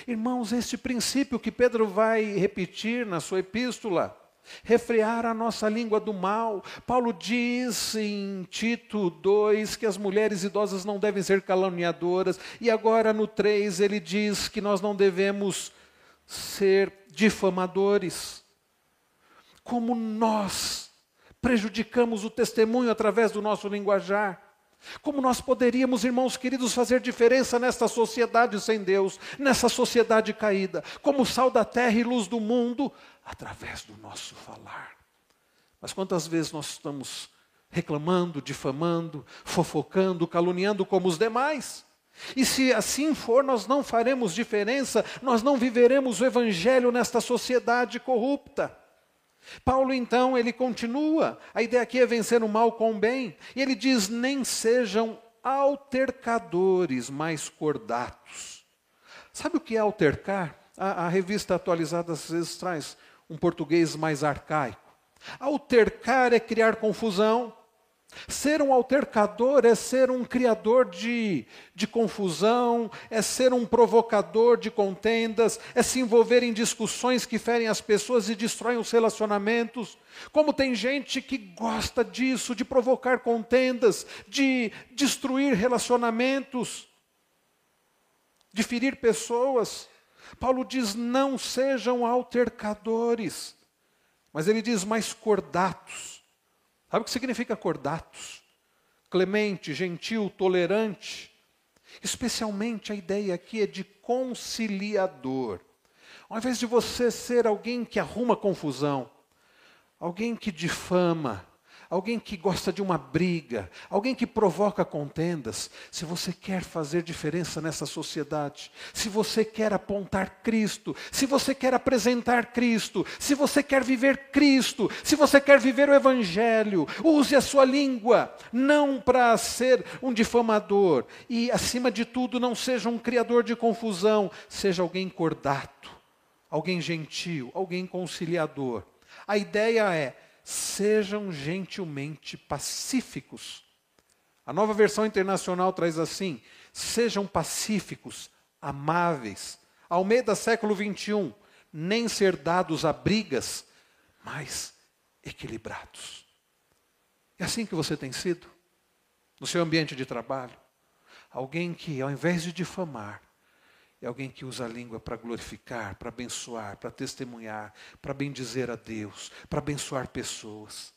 Irmãos, este princípio que Pedro vai repetir na sua epístola, refrear a nossa língua do mal. Paulo diz em Tito 2 que as mulheres idosas não devem ser caluniadoras, e agora no 3 ele diz que nós não devemos ser difamadores. Como nós prejudicamos o testemunho através do nosso linguajar. Como nós poderíamos, irmãos queridos, fazer diferença nesta sociedade sem Deus, nessa sociedade caída, como sal da terra e luz do mundo, através do nosso falar. Mas quantas vezes nós estamos reclamando, difamando, fofocando, caluniando como os demais? E se assim for, nós não faremos diferença, nós não viveremos o evangelho nesta sociedade corrupta. Paulo então, ele continua, a ideia aqui é vencer o mal com o bem, e ele diz: nem sejam altercadores, mais cordatos. Sabe o que é altercar? A, a revista atualizada às vezes traz um português mais arcaico. Altercar é criar confusão. Ser um altercador é ser um criador de, de confusão, é ser um provocador de contendas, é se envolver em discussões que ferem as pessoas e destroem os relacionamentos. Como tem gente que gosta disso, de provocar contendas, de destruir relacionamentos, de ferir pessoas. Paulo diz: não sejam altercadores, mas ele diz mais cordatos Sabe o que significa cordatos? Clemente, gentil, tolerante. Especialmente a ideia aqui é de conciliador. Ao invés de você ser alguém que arruma confusão, alguém que difama, alguém que gosta de uma briga, alguém que provoca contendas, se você quer fazer diferença nessa sociedade, se você quer apontar Cristo, se você quer apresentar Cristo, se você quer viver Cristo, se você quer viver o Evangelho, use a sua língua, não para ser um difamador, e acima de tudo, não seja um criador de confusão, seja alguém cordato, alguém gentil, alguém conciliador. A ideia é sejam gentilmente pacíficos. A nova versão internacional traz assim: sejam pacíficos, amáveis. Ao meio do século 21, nem ser dados a brigas, mas equilibrados. É assim que você tem sido no seu ambiente de trabalho. Alguém que, ao invés de difamar, é alguém que usa a língua para glorificar, para abençoar, para testemunhar, para bendizer a Deus, para abençoar pessoas.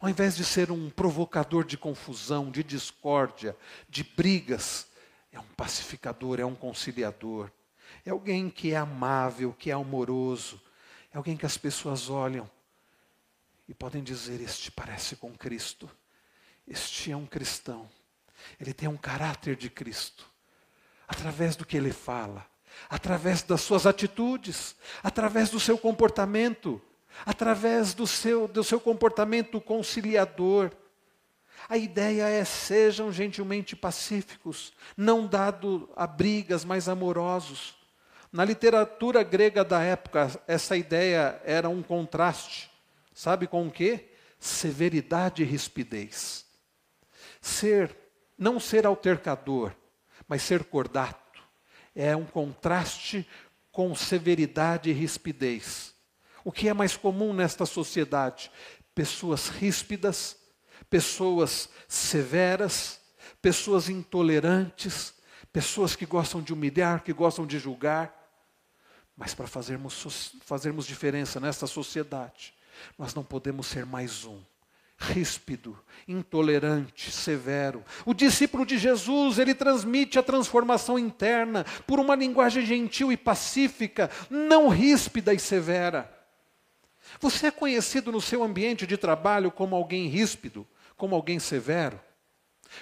Ao invés de ser um provocador de confusão, de discórdia, de brigas, é um pacificador, é um conciliador. É alguém que é amável, que é amoroso. É alguém que as pessoas olham e podem dizer: Este parece com Cristo. Este é um cristão. Ele tem um caráter de Cristo através do que ele fala, através das suas atitudes, através do seu comportamento, através do seu, do seu comportamento conciliador. A ideia é sejam gentilmente pacíficos, não dado a brigas, mas amorosos. Na literatura grega da época, essa ideia era um contraste. Sabe com o quê? Severidade e rispidez. Ser, não ser altercador, mas ser cordato é um contraste com severidade e rispidez. O que é mais comum nesta sociedade? Pessoas ríspidas, pessoas severas, pessoas intolerantes, pessoas que gostam de humilhar, que gostam de julgar. Mas para fazermos, fazermos diferença nesta sociedade, nós não podemos ser mais um ríspido, intolerante, severo. O discípulo de Jesus, ele transmite a transformação interna por uma linguagem gentil e pacífica, não ríspida e severa. Você é conhecido no seu ambiente de trabalho como alguém ríspido, como alguém severo,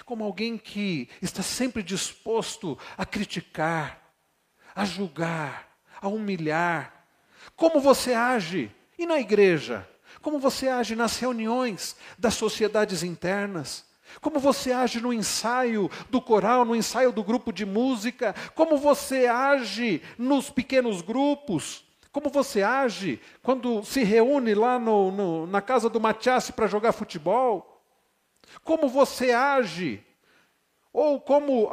como alguém que está sempre disposto a criticar, a julgar, a humilhar. Como você age? E na igreja? Como você age nas reuniões das sociedades internas? Como você age no ensaio do coral, no ensaio do grupo de música? Como você age nos pequenos grupos? Como você age quando se reúne lá no, no, na casa do Matias para jogar futebol? Como você age? Ou como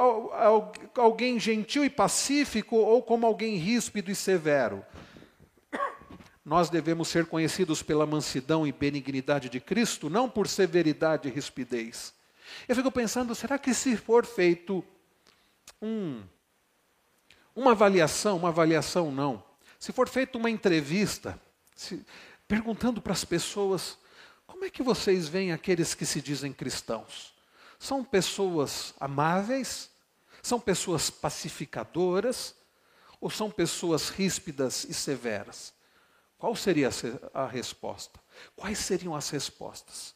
alguém gentil e pacífico, ou como alguém ríspido e severo? Nós devemos ser conhecidos pela mansidão e benignidade de Cristo, não por severidade e rispidez. Eu fico pensando, será que se for feito um, uma avaliação, uma avaliação não, se for feita uma entrevista, se, perguntando para as pessoas, como é que vocês veem aqueles que se dizem cristãos? São pessoas amáveis? São pessoas pacificadoras? Ou são pessoas ríspidas e severas? Qual seria a resposta? Quais seriam as respostas?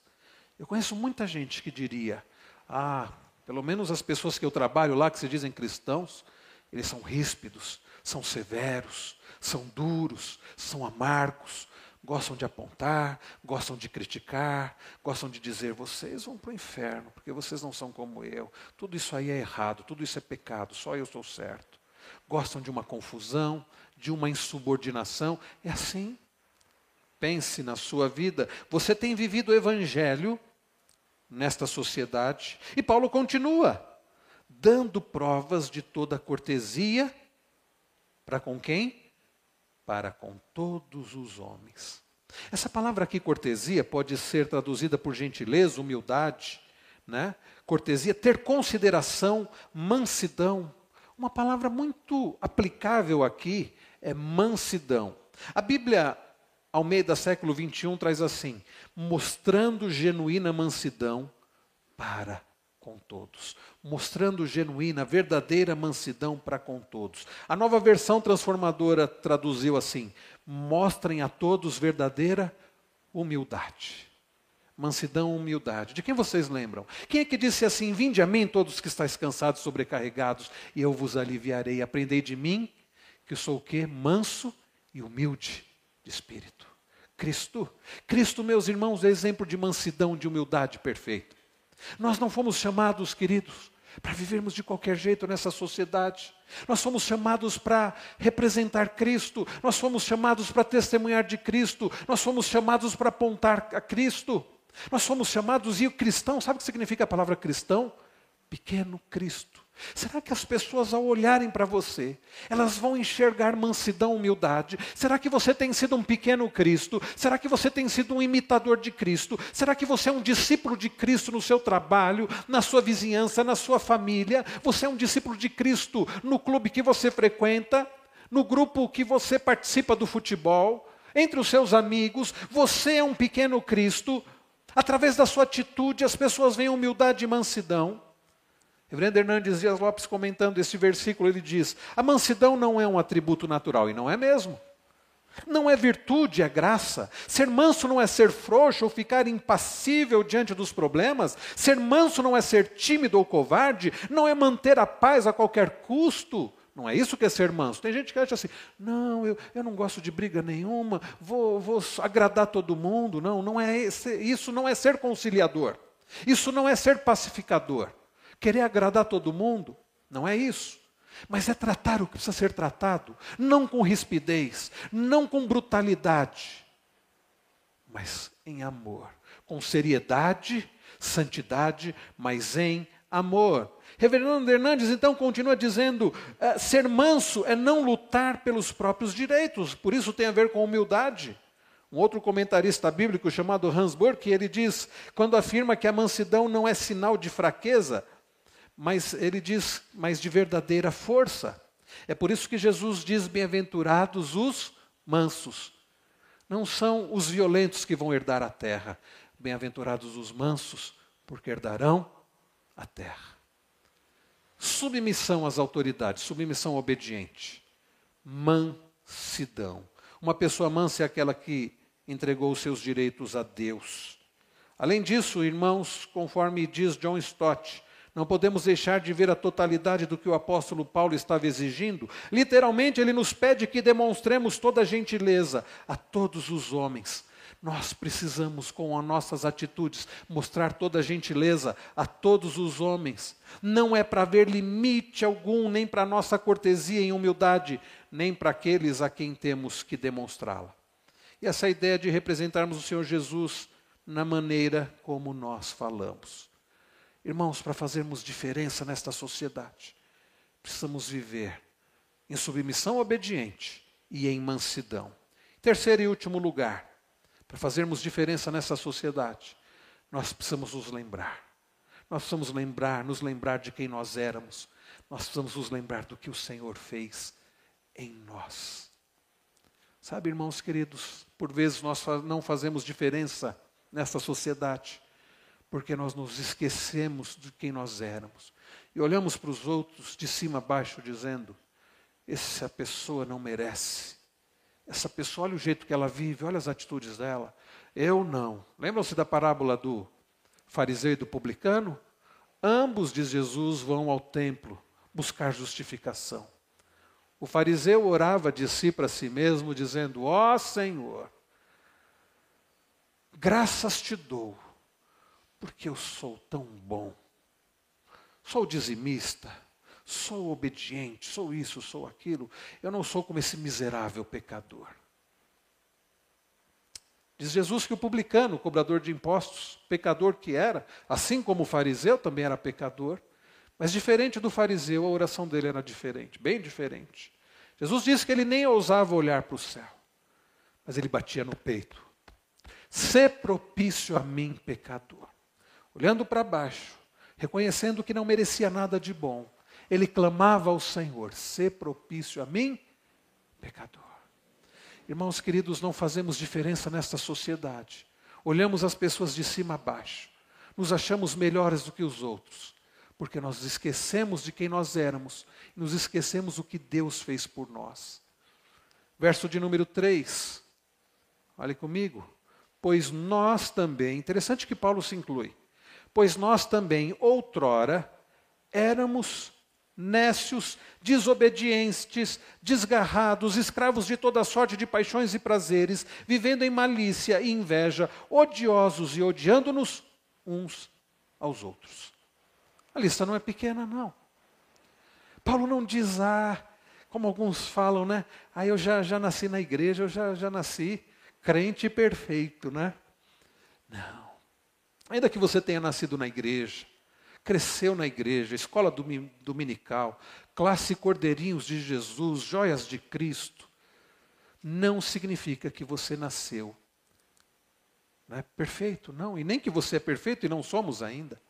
Eu conheço muita gente que diria: ah, pelo menos as pessoas que eu trabalho lá, que se dizem cristãos, eles são ríspidos, são severos, são duros, são amargos, gostam de apontar, gostam de criticar, gostam de dizer: vocês vão para o inferno, porque vocês não são como eu. Tudo isso aí é errado, tudo isso é pecado, só eu sou certo. Gostam de uma confusão, de uma insubordinação. É assim. Pense na sua vida. Você tem vivido o evangelho nesta sociedade. E Paulo continua, dando provas de toda cortesia para com quem? Para com todos os homens. Essa palavra aqui, cortesia, pode ser traduzida por gentileza, humildade, né? cortesia, ter consideração, mansidão. Uma palavra muito aplicável aqui é mansidão. A Bíblia, ao meio do século 21, traz assim: mostrando genuína mansidão para com todos, mostrando genuína, verdadeira mansidão para com todos. A nova versão transformadora traduziu assim: mostrem a todos verdadeira humildade. Mansidão, humildade. De quem vocês lembram? Quem é que disse assim: Vinde a mim, todos que estáis cansados, sobrecarregados, e eu vos aliviarei. Aprendei de mim, que sou o quê? Manso e humilde de espírito. Cristo. Cristo, meus irmãos, é exemplo de mansidão, de humildade perfeita. Nós não fomos chamados, queridos, para vivermos de qualquer jeito nessa sociedade. Nós fomos chamados para representar Cristo, nós fomos chamados para testemunhar de Cristo, nós fomos chamados para apontar a Cristo. Nós somos chamados, e o cristão, sabe o que significa a palavra cristão? Pequeno Cristo. Será que as pessoas, ao olharem para você, elas vão enxergar mansidão, humildade? Será que você tem sido um pequeno Cristo? Será que você tem sido um imitador de Cristo? Será que você é um discípulo de Cristo no seu trabalho, na sua vizinhança, na sua família? Você é um discípulo de Cristo no clube que você frequenta, no grupo que você participa do futebol, entre os seus amigos? Você é um pequeno Cristo? Através da sua atitude, as pessoas veem humildade e mansidão. Reverendo Hernandes Dias Lopes, comentando esse versículo, ele diz: A mansidão não é um atributo natural, e não é mesmo. Não é virtude, é graça. Ser manso não é ser frouxo ou ficar impassível diante dos problemas. Ser manso não é ser tímido ou covarde. Não é manter a paz a qualquer custo. Não é isso que é ser manso. Tem gente que acha assim: não, eu, eu não gosto de briga nenhuma, vou, vou agradar todo mundo. Não, não é esse, isso não é ser conciliador. Isso não é ser pacificador. Querer agradar todo mundo, não é isso. Mas é tratar o que precisa ser tratado, não com rispidez, não com brutalidade, mas em amor, com seriedade, santidade, mas em amor. Reverendo Hernandes então continua dizendo: é, ser manso é não lutar pelos próprios direitos, por isso tem a ver com humildade. Um outro comentarista bíblico chamado Hans Burke, ele diz, quando afirma que a mansidão não é sinal de fraqueza, mas ele diz, mas de verdadeira força. É por isso que Jesus diz: bem-aventurados os mansos. Não são os violentos que vão herdar a terra. Bem-aventurados os mansos, porque herdarão a terra. Submissão às autoridades, submissão obediente. Mansidão. Uma pessoa mansa é aquela que entregou os seus direitos a Deus. Além disso, irmãos, conforme diz John Stott, não podemos deixar de ver a totalidade do que o apóstolo Paulo estava exigindo. Literalmente, ele nos pede que demonstremos toda a gentileza a todos os homens, nós precisamos, com as nossas atitudes, mostrar toda a gentileza a todos os homens. Não é para ver limite algum, nem para nossa cortesia e humildade, nem para aqueles a quem temos que demonstrá-la. E essa ideia de representarmos o Senhor Jesus na maneira como nós falamos. Irmãos, para fazermos diferença nesta sociedade, precisamos viver em submissão obediente e em mansidão. Terceiro e último lugar, para fazermos diferença nessa sociedade, nós precisamos nos lembrar. Nós precisamos lembrar, nos lembrar de quem nós éramos. Nós precisamos nos lembrar do que o Senhor fez em nós. Sabe, irmãos queridos, por vezes nós não fazemos diferença nessa sociedade, porque nós nos esquecemos de quem nós éramos. E olhamos para os outros de cima a baixo, dizendo: essa pessoa não merece. Essa pessoa, olha o jeito que ela vive, olha as atitudes dela. Eu não. Lembram-se da parábola do fariseu e do publicano? Ambos, diz Jesus, vão ao templo buscar justificação. O fariseu orava de si para si mesmo, dizendo: Ó oh, Senhor, graças te dou, porque eu sou tão bom. Sou dizimista, sou obediente, sou isso, sou aquilo. Eu não sou como esse miserável pecador. Diz Jesus que o publicano, cobrador de impostos, pecador que era, assim como o fariseu também era pecador, mas diferente do fariseu, a oração dele era diferente, bem diferente. Jesus disse que ele nem ousava olhar para o céu, mas ele batia no peito. Sê propício a mim, pecador. Olhando para baixo, reconhecendo que não merecia nada de bom, ele clamava ao Senhor: Sê propício a mim, pecador. Irmãos queridos, não fazemos diferença nesta sociedade. Olhamos as pessoas de cima a baixo, nos achamos melhores do que os outros, porque nós esquecemos de quem nós éramos, nos esquecemos o que Deus fez por nós. Verso de número 3, olhe comigo. Pois nós também, interessante que Paulo se inclui, pois nós também, outrora, éramos nécios, desobedientes, desgarrados, escravos de toda sorte de paixões e prazeres, vivendo em malícia e inveja, odiosos e odiando-nos uns aos outros. A lista não é pequena, não. Paulo não diz, ah, como alguns falam, né? Ah, eu já, já nasci na igreja, eu já, já nasci crente perfeito, né? Não. Ainda que você tenha nascido na igreja, cresceu na igreja, escola dominical, classe Cordeirinhos de Jesus, joias de Cristo, não significa que você nasceu não é perfeito, não, e nem que você é perfeito e não somos ainda.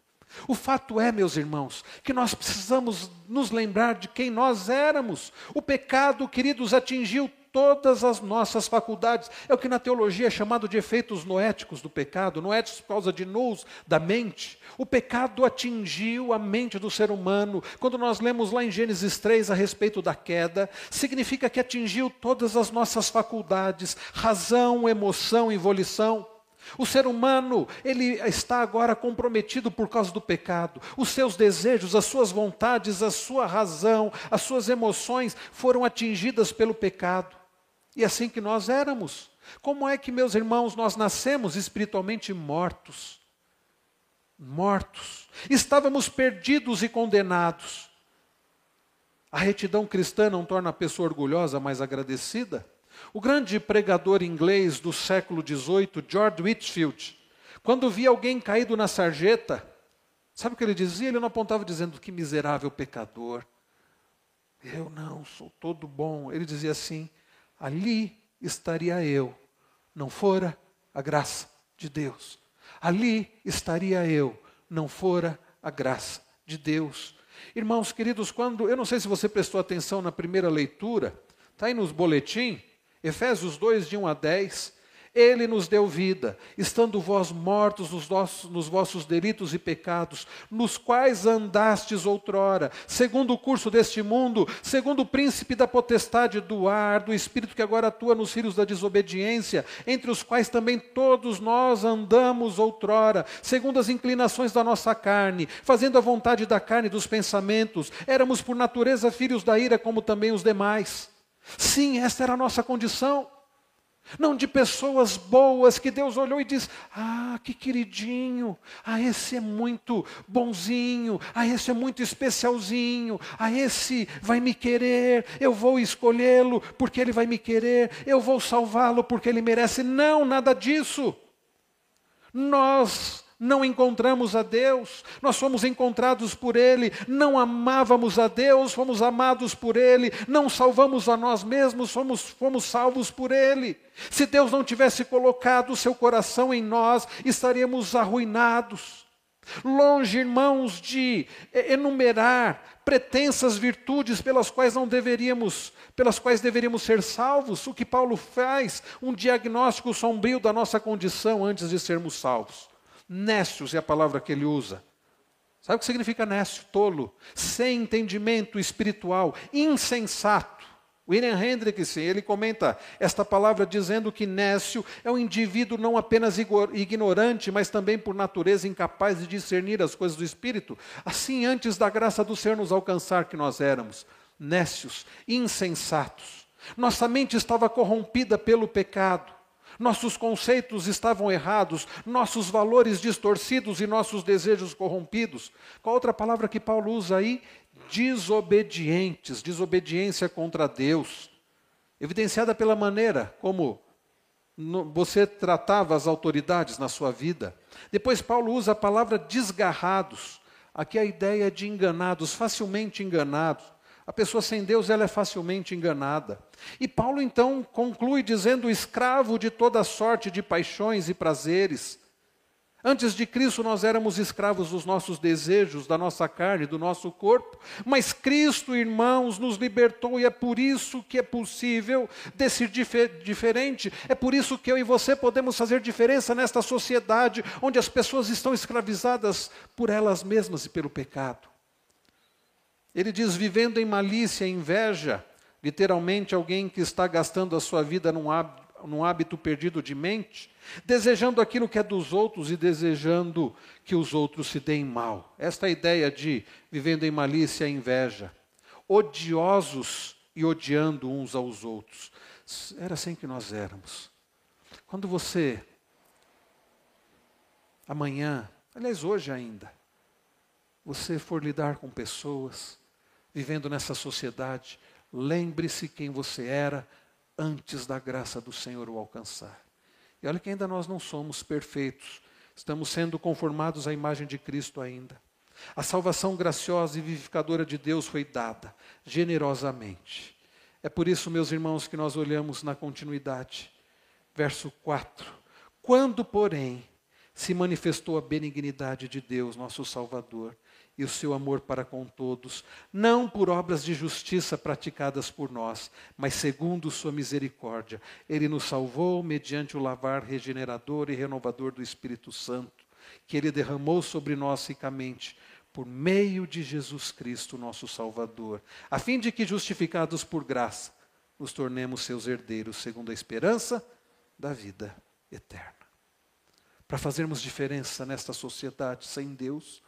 O fato é, meus irmãos, que nós precisamos nos lembrar de quem nós éramos. O pecado, queridos, atingiu todas as nossas faculdades. É o que na teologia é chamado de efeitos noéticos do pecado, noéticos por causa de nous da mente. O pecado atingiu a mente do ser humano. Quando nós lemos lá em Gênesis 3 a respeito da queda, significa que atingiu todas as nossas faculdades, razão, emoção e volição. O ser humano, ele está agora comprometido por causa do pecado. Os seus desejos, as suas vontades, a sua razão, as suas emoções foram atingidas pelo pecado. E assim que nós éramos. Como é que, meus irmãos, nós nascemos espiritualmente mortos? Mortos. Estávamos perdidos e condenados. A retidão cristã não torna a pessoa orgulhosa, mas agradecida? O grande pregador inglês do século XVIII, George Whitfield, quando via alguém caído na sarjeta, sabe o que ele dizia? Ele não apontava dizendo que miserável pecador. Eu não, sou todo bom. Ele dizia assim: ali estaria eu, não fora a graça de Deus. Ali estaria eu, não fora a graça de Deus. Irmãos queridos, quando, eu não sei se você prestou atenção na primeira leitura, está aí nos boletim, Efésios 2, de 1 a 10, ele nos deu vida, estando vós mortos nos, nossos, nos vossos delitos e pecados, nos quais andastes outrora, segundo o curso deste mundo, segundo o príncipe da potestade do ar, do espírito que agora atua nos filhos da desobediência, entre os quais também todos nós andamos outrora, segundo as inclinações da nossa carne, fazendo a vontade da carne e dos pensamentos, éramos por natureza filhos da ira, como também os demais. Sim, esta era a nossa condição. Não de pessoas boas que Deus olhou e disse: Ah, que queridinho, ah, esse é muito bonzinho, ah, esse é muito especialzinho, ah, esse vai me querer, eu vou escolhê-lo porque ele vai me querer, eu vou salvá-lo porque ele merece. Não, nada disso. Nós não encontramos a Deus, nós fomos encontrados por Ele, não amávamos a Deus, fomos amados por Ele, não salvamos a nós mesmos, fomos, fomos salvos por Ele. Se Deus não tivesse colocado o seu coração em nós, estaríamos arruinados. Longe, irmãos, de enumerar pretensas virtudes pelas quais não deveríamos, pelas quais deveríamos ser salvos, o que Paulo faz, um diagnóstico sombrio da nossa condição antes de sermos salvos. Nécios é a palavra que ele usa. Sabe o que significa nécio? Tolo, sem entendimento espiritual, insensato. William Hendrickson, ele comenta esta palavra dizendo que nécio é um indivíduo não apenas ignorante, mas também por natureza incapaz de discernir as coisas do espírito. Assim, antes da graça do Senhor nos alcançar que nós éramos nécios, insensatos. Nossa mente estava corrompida pelo pecado. Nossos conceitos estavam errados, nossos valores distorcidos e nossos desejos corrompidos. Qual outra palavra que Paulo usa aí? Desobedientes, desobediência contra Deus, evidenciada pela maneira como você tratava as autoridades na sua vida. Depois, Paulo usa a palavra desgarrados. Aqui a ideia de enganados, facilmente enganados. A pessoa sem Deus ela é facilmente enganada. E Paulo então conclui dizendo: escravo de toda sorte de paixões e prazeres Antes de Cristo, nós éramos escravos dos nossos desejos, da nossa carne, do nosso corpo, mas Cristo, irmãos, nos libertou e é por isso que é possível decidir diferente. É por isso que eu e você podemos fazer diferença nesta sociedade onde as pessoas estão escravizadas por elas mesmas e pelo pecado. Ele diz: vivendo em malícia inveja, literalmente alguém que está gastando a sua vida num hábito num hábito perdido de mente, desejando aquilo que é dos outros e desejando que os outros se deem mal. Esta é ideia de vivendo em malícia e inveja, odiosos e odiando uns aos outros. Era assim que nós éramos. Quando você, amanhã, aliás, hoje ainda, você for lidar com pessoas, vivendo nessa sociedade, lembre-se quem você era antes da graça do Senhor o alcançar. E olha que ainda nós não somos perfeitos, estamos sendo conformados à imagem de Cristo ainda. A salvação graciosa e vivificadora de Deus foi dada generosamente. É por isso, meus irmãos, que nós olhamos na continuidade. Verso 4. Quando, porém, se manifestou a benignidade de Deus, nosso Salvador, e o seu amor para com todos, não por obras de justiça praticadas por nós, mas segundo sua misericórdia. Ele nos salvou mediante o lavar regenerador e renovador do Espírito Santo, que ele derramou sobre nós ricamente, por meio de Jesus Cristo, nosso Salvador, a fim de que, justificados por graça, nos tornemos seus herdeiros, segundo a esperança da vida eterna. Para fazermos diferença nesta sociedade sem Deus,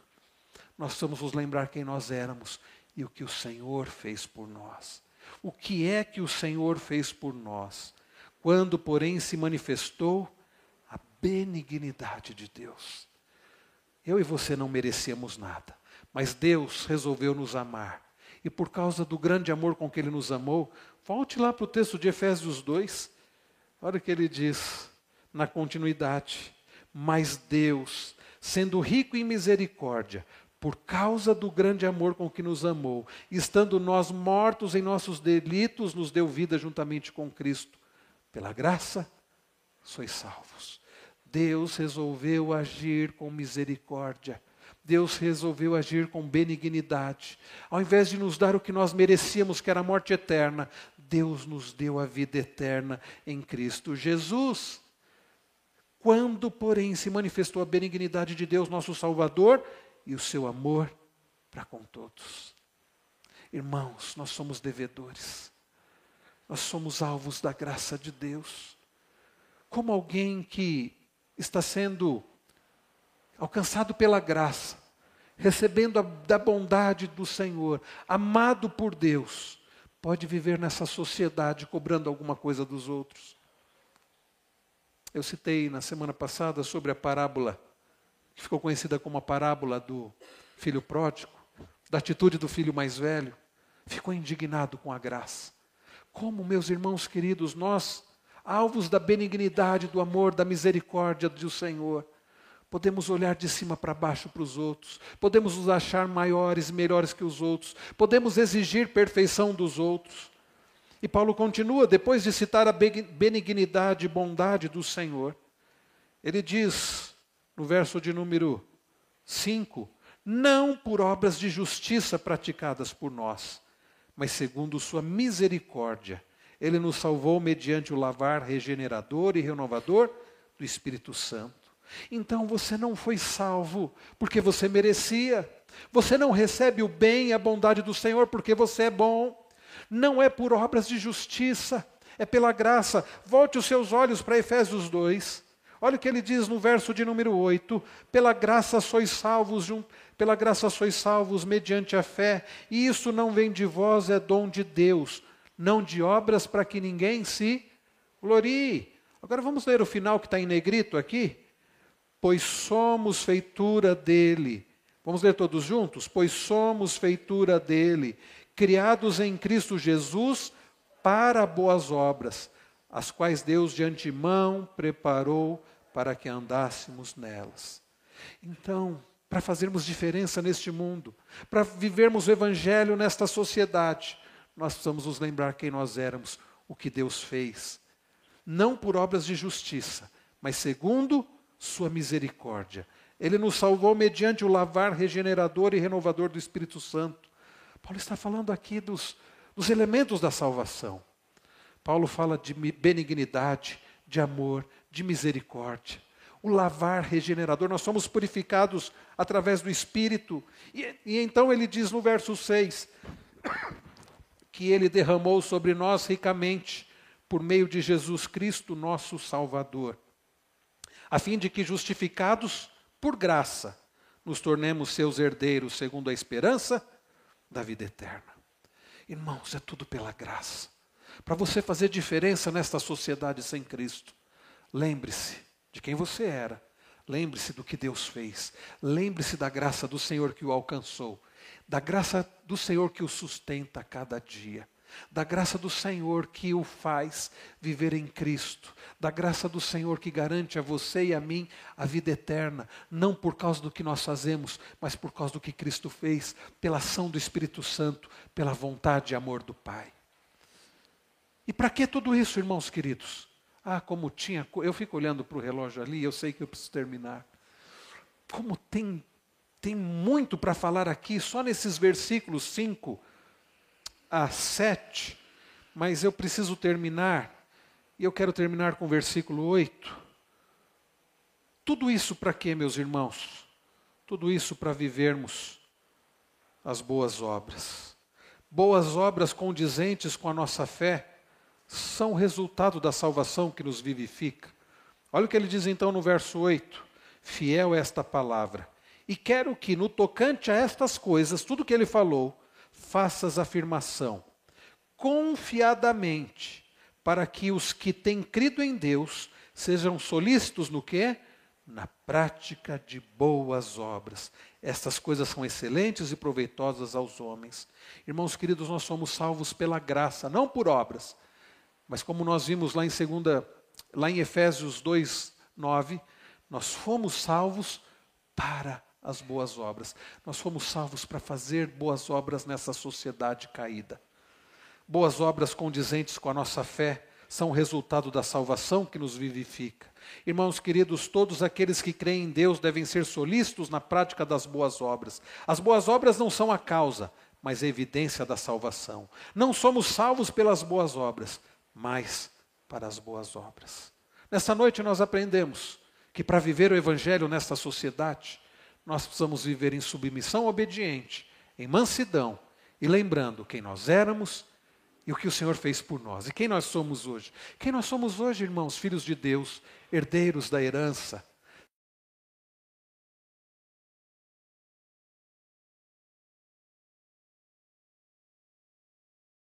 nós precisamos nos lembrar quem nós éramos e o que o Senhor fez por nós. O que é que o Senhor fez por nós? Quando, porém, se manifestou a benignidade de Deus. Eu e você não merecíamos nada, mas Deus resolveu nos amar. E por causa do grande amor com que Ele nos amou, volte lá para o texto de Efésios 2, olha o que ele diz na continuidade. Mas Deus, sendo rico em misericórdia, por causa do grande amor com que nos amou, estando nós mortos em nossos delitos, nos deu vida juntamente com Cristo. Pela graça, sois salvos. Deus resolveu agir com misericórdia. Deus resolveu agir com benignidade. Ao invés de nos dar o que nós merecíamos, que era a morte eterna, Deus nos deu a vida eterna em Cristo Jesus. Quando, porém, se manifestou a benignidade de Deus, nosso Salvador, e o seu amor para com todos. Irmãos, nós somos devedores, nós somos alvos da graça de Deus. Como alguém que está sendo alcançado pela graça, recebendo a, da bondade do Senhor, amado por Deus, pode viver nessa sociedade cobrando alguma coisa dos outros. Eu citei na semana passada sobre a parábola que ficou conhecida como a parábola do filho pródigo, da atitude do filho mais velho, ficou indignado com a graça. Como, meus irmãos queridos, nós, alvos da benignidade, do amor, da misericórdia do Senhor, podemos olhar de cima para baixo para os outros, podemos nos achar maiores, melhores que os outros, podemos exigir perfeição dos outros. E Paulo continua, depois de citar a benignidade e bondade do Senhor, ele diz: no verso de número 5, não por obras de justiça praticadas por nós, mas segundo sua misericórdia. Ele nos salvou mediante o lavar regenerador e renovador do Espírito Santo. Então você não foi salvo porque você merecia. Você não recebe o bem e a bondade do Senhor porque você é bom. Não é por obras de justiça, é pela graça. Volte os seus olhos para Efésios 2. Olha o que ele diz no verso de número 8: pela graça sois salvos, pela graça sois salvos mediante a fé, e isso não vem de vós, é dom de Deus, não de obras para que ninguém se glorie. Agora vamos ler o final que está em negrito aqui. Pois somos feitura dele. Vamos ler todos juntos? Pois somos feitura dele, criados em Cristo Jesus para boas obras as quais Deus de antemão preparou para que andássemos nelas. Então, para fazermos diferença neste mundo, para vivermos o Evangelho nesta sociedade, nós precisamos nos lembrar quem nós éramos, o que Deus fez. Não por obras de justiça, mas segundo Sua misericórdia. Ele nos salvou mediante o lavar regenerador e renovador do Espírito Santo. Paulo está falando aqui dos, dos elementos da salvação. Paulo fala de benignidade, de amor, de misericórdia. O lavar regenerador, nós somos purificados através do Espírito. E, e então ele diz no verso 6 que ele derramou sobre nós ricamente por meio de Jesus Cristo, nosso Salvador, a fim de que, justificados por graça, nos tornemos seus herdeiros segundo a esperança da vida eterna. Irmãos, é tudo pela graça. Para você fazer diferença nesta sociedade sem Cristo, lembre-se de quem você era. Lembre-se do que Deus fez. Lembre-se da graça do Senhor que o alcançou. Da graça do Senhor que o sustenta a cada dia. Da graça do Senhor que o faz viver em Cristo. Da graça do Senhor que garante a você e a mim a vida eterna. Não por causa do que nós fazemos, mas por causa do que Cristo fez, pela ação do Espírito Santo, pela vontade e amor do Pai. E para que tudo isso, irmãos queridos? Ah, como tinha. Eu fico olhando para o relógio ali, eu sei que eu preciso terminar. Como tem, tem muito para falar aqui, só nesses versículos 5 a 7, mas eu preciso terminar, e eu quero terminar com o versículo 8. Tudo isso para quê, meus irmãos? Tudo isso para vivermos as boas obras. Boas obras condizentes com a nossa fé são resultado da salvação que nos vivifica. Olha o que ele diz então no verso 8: Fiel é esta palavra. E quero que, no tocante a estas coisas, tudo que ele falou, faças afirmação, confiadamente, para que os que têm crido em Deus sejam solícitos no quê? Na prática de boas obras. Estas coisas são excelentes e proveitosas aos homens. Irmãos queridos, nós somos salvos pela graça, não por obras. Mas como nós vimos lá em segunda, lá em Efésios 2, 9, nós fomos salvos para as boas obras. Nós fomos salvos para fazer boas obras nessa sociedade caída. Boas obras condizentes com a nossa fé são resultado da salvação que nos vivifica. Irmãos queridos, todos aqueles que creem em Deus devem ser solícitos na prática das boas obras. As boas obras não são a causa, mas a evidência da salvação. Não somos salvos pelas boas obras, mais para as boas obras. Nessa noite nós aprendemos que para viver o Evangelho nesta sociedade, nós precisamos viver em submissão obediente, em mansidão e lembrando quem nós éramos e o que o Senhor fez por nós. E quem nós somos hoje? Quem nós somos hoje, irmãos, filhos de Deus, herdeiros da herança,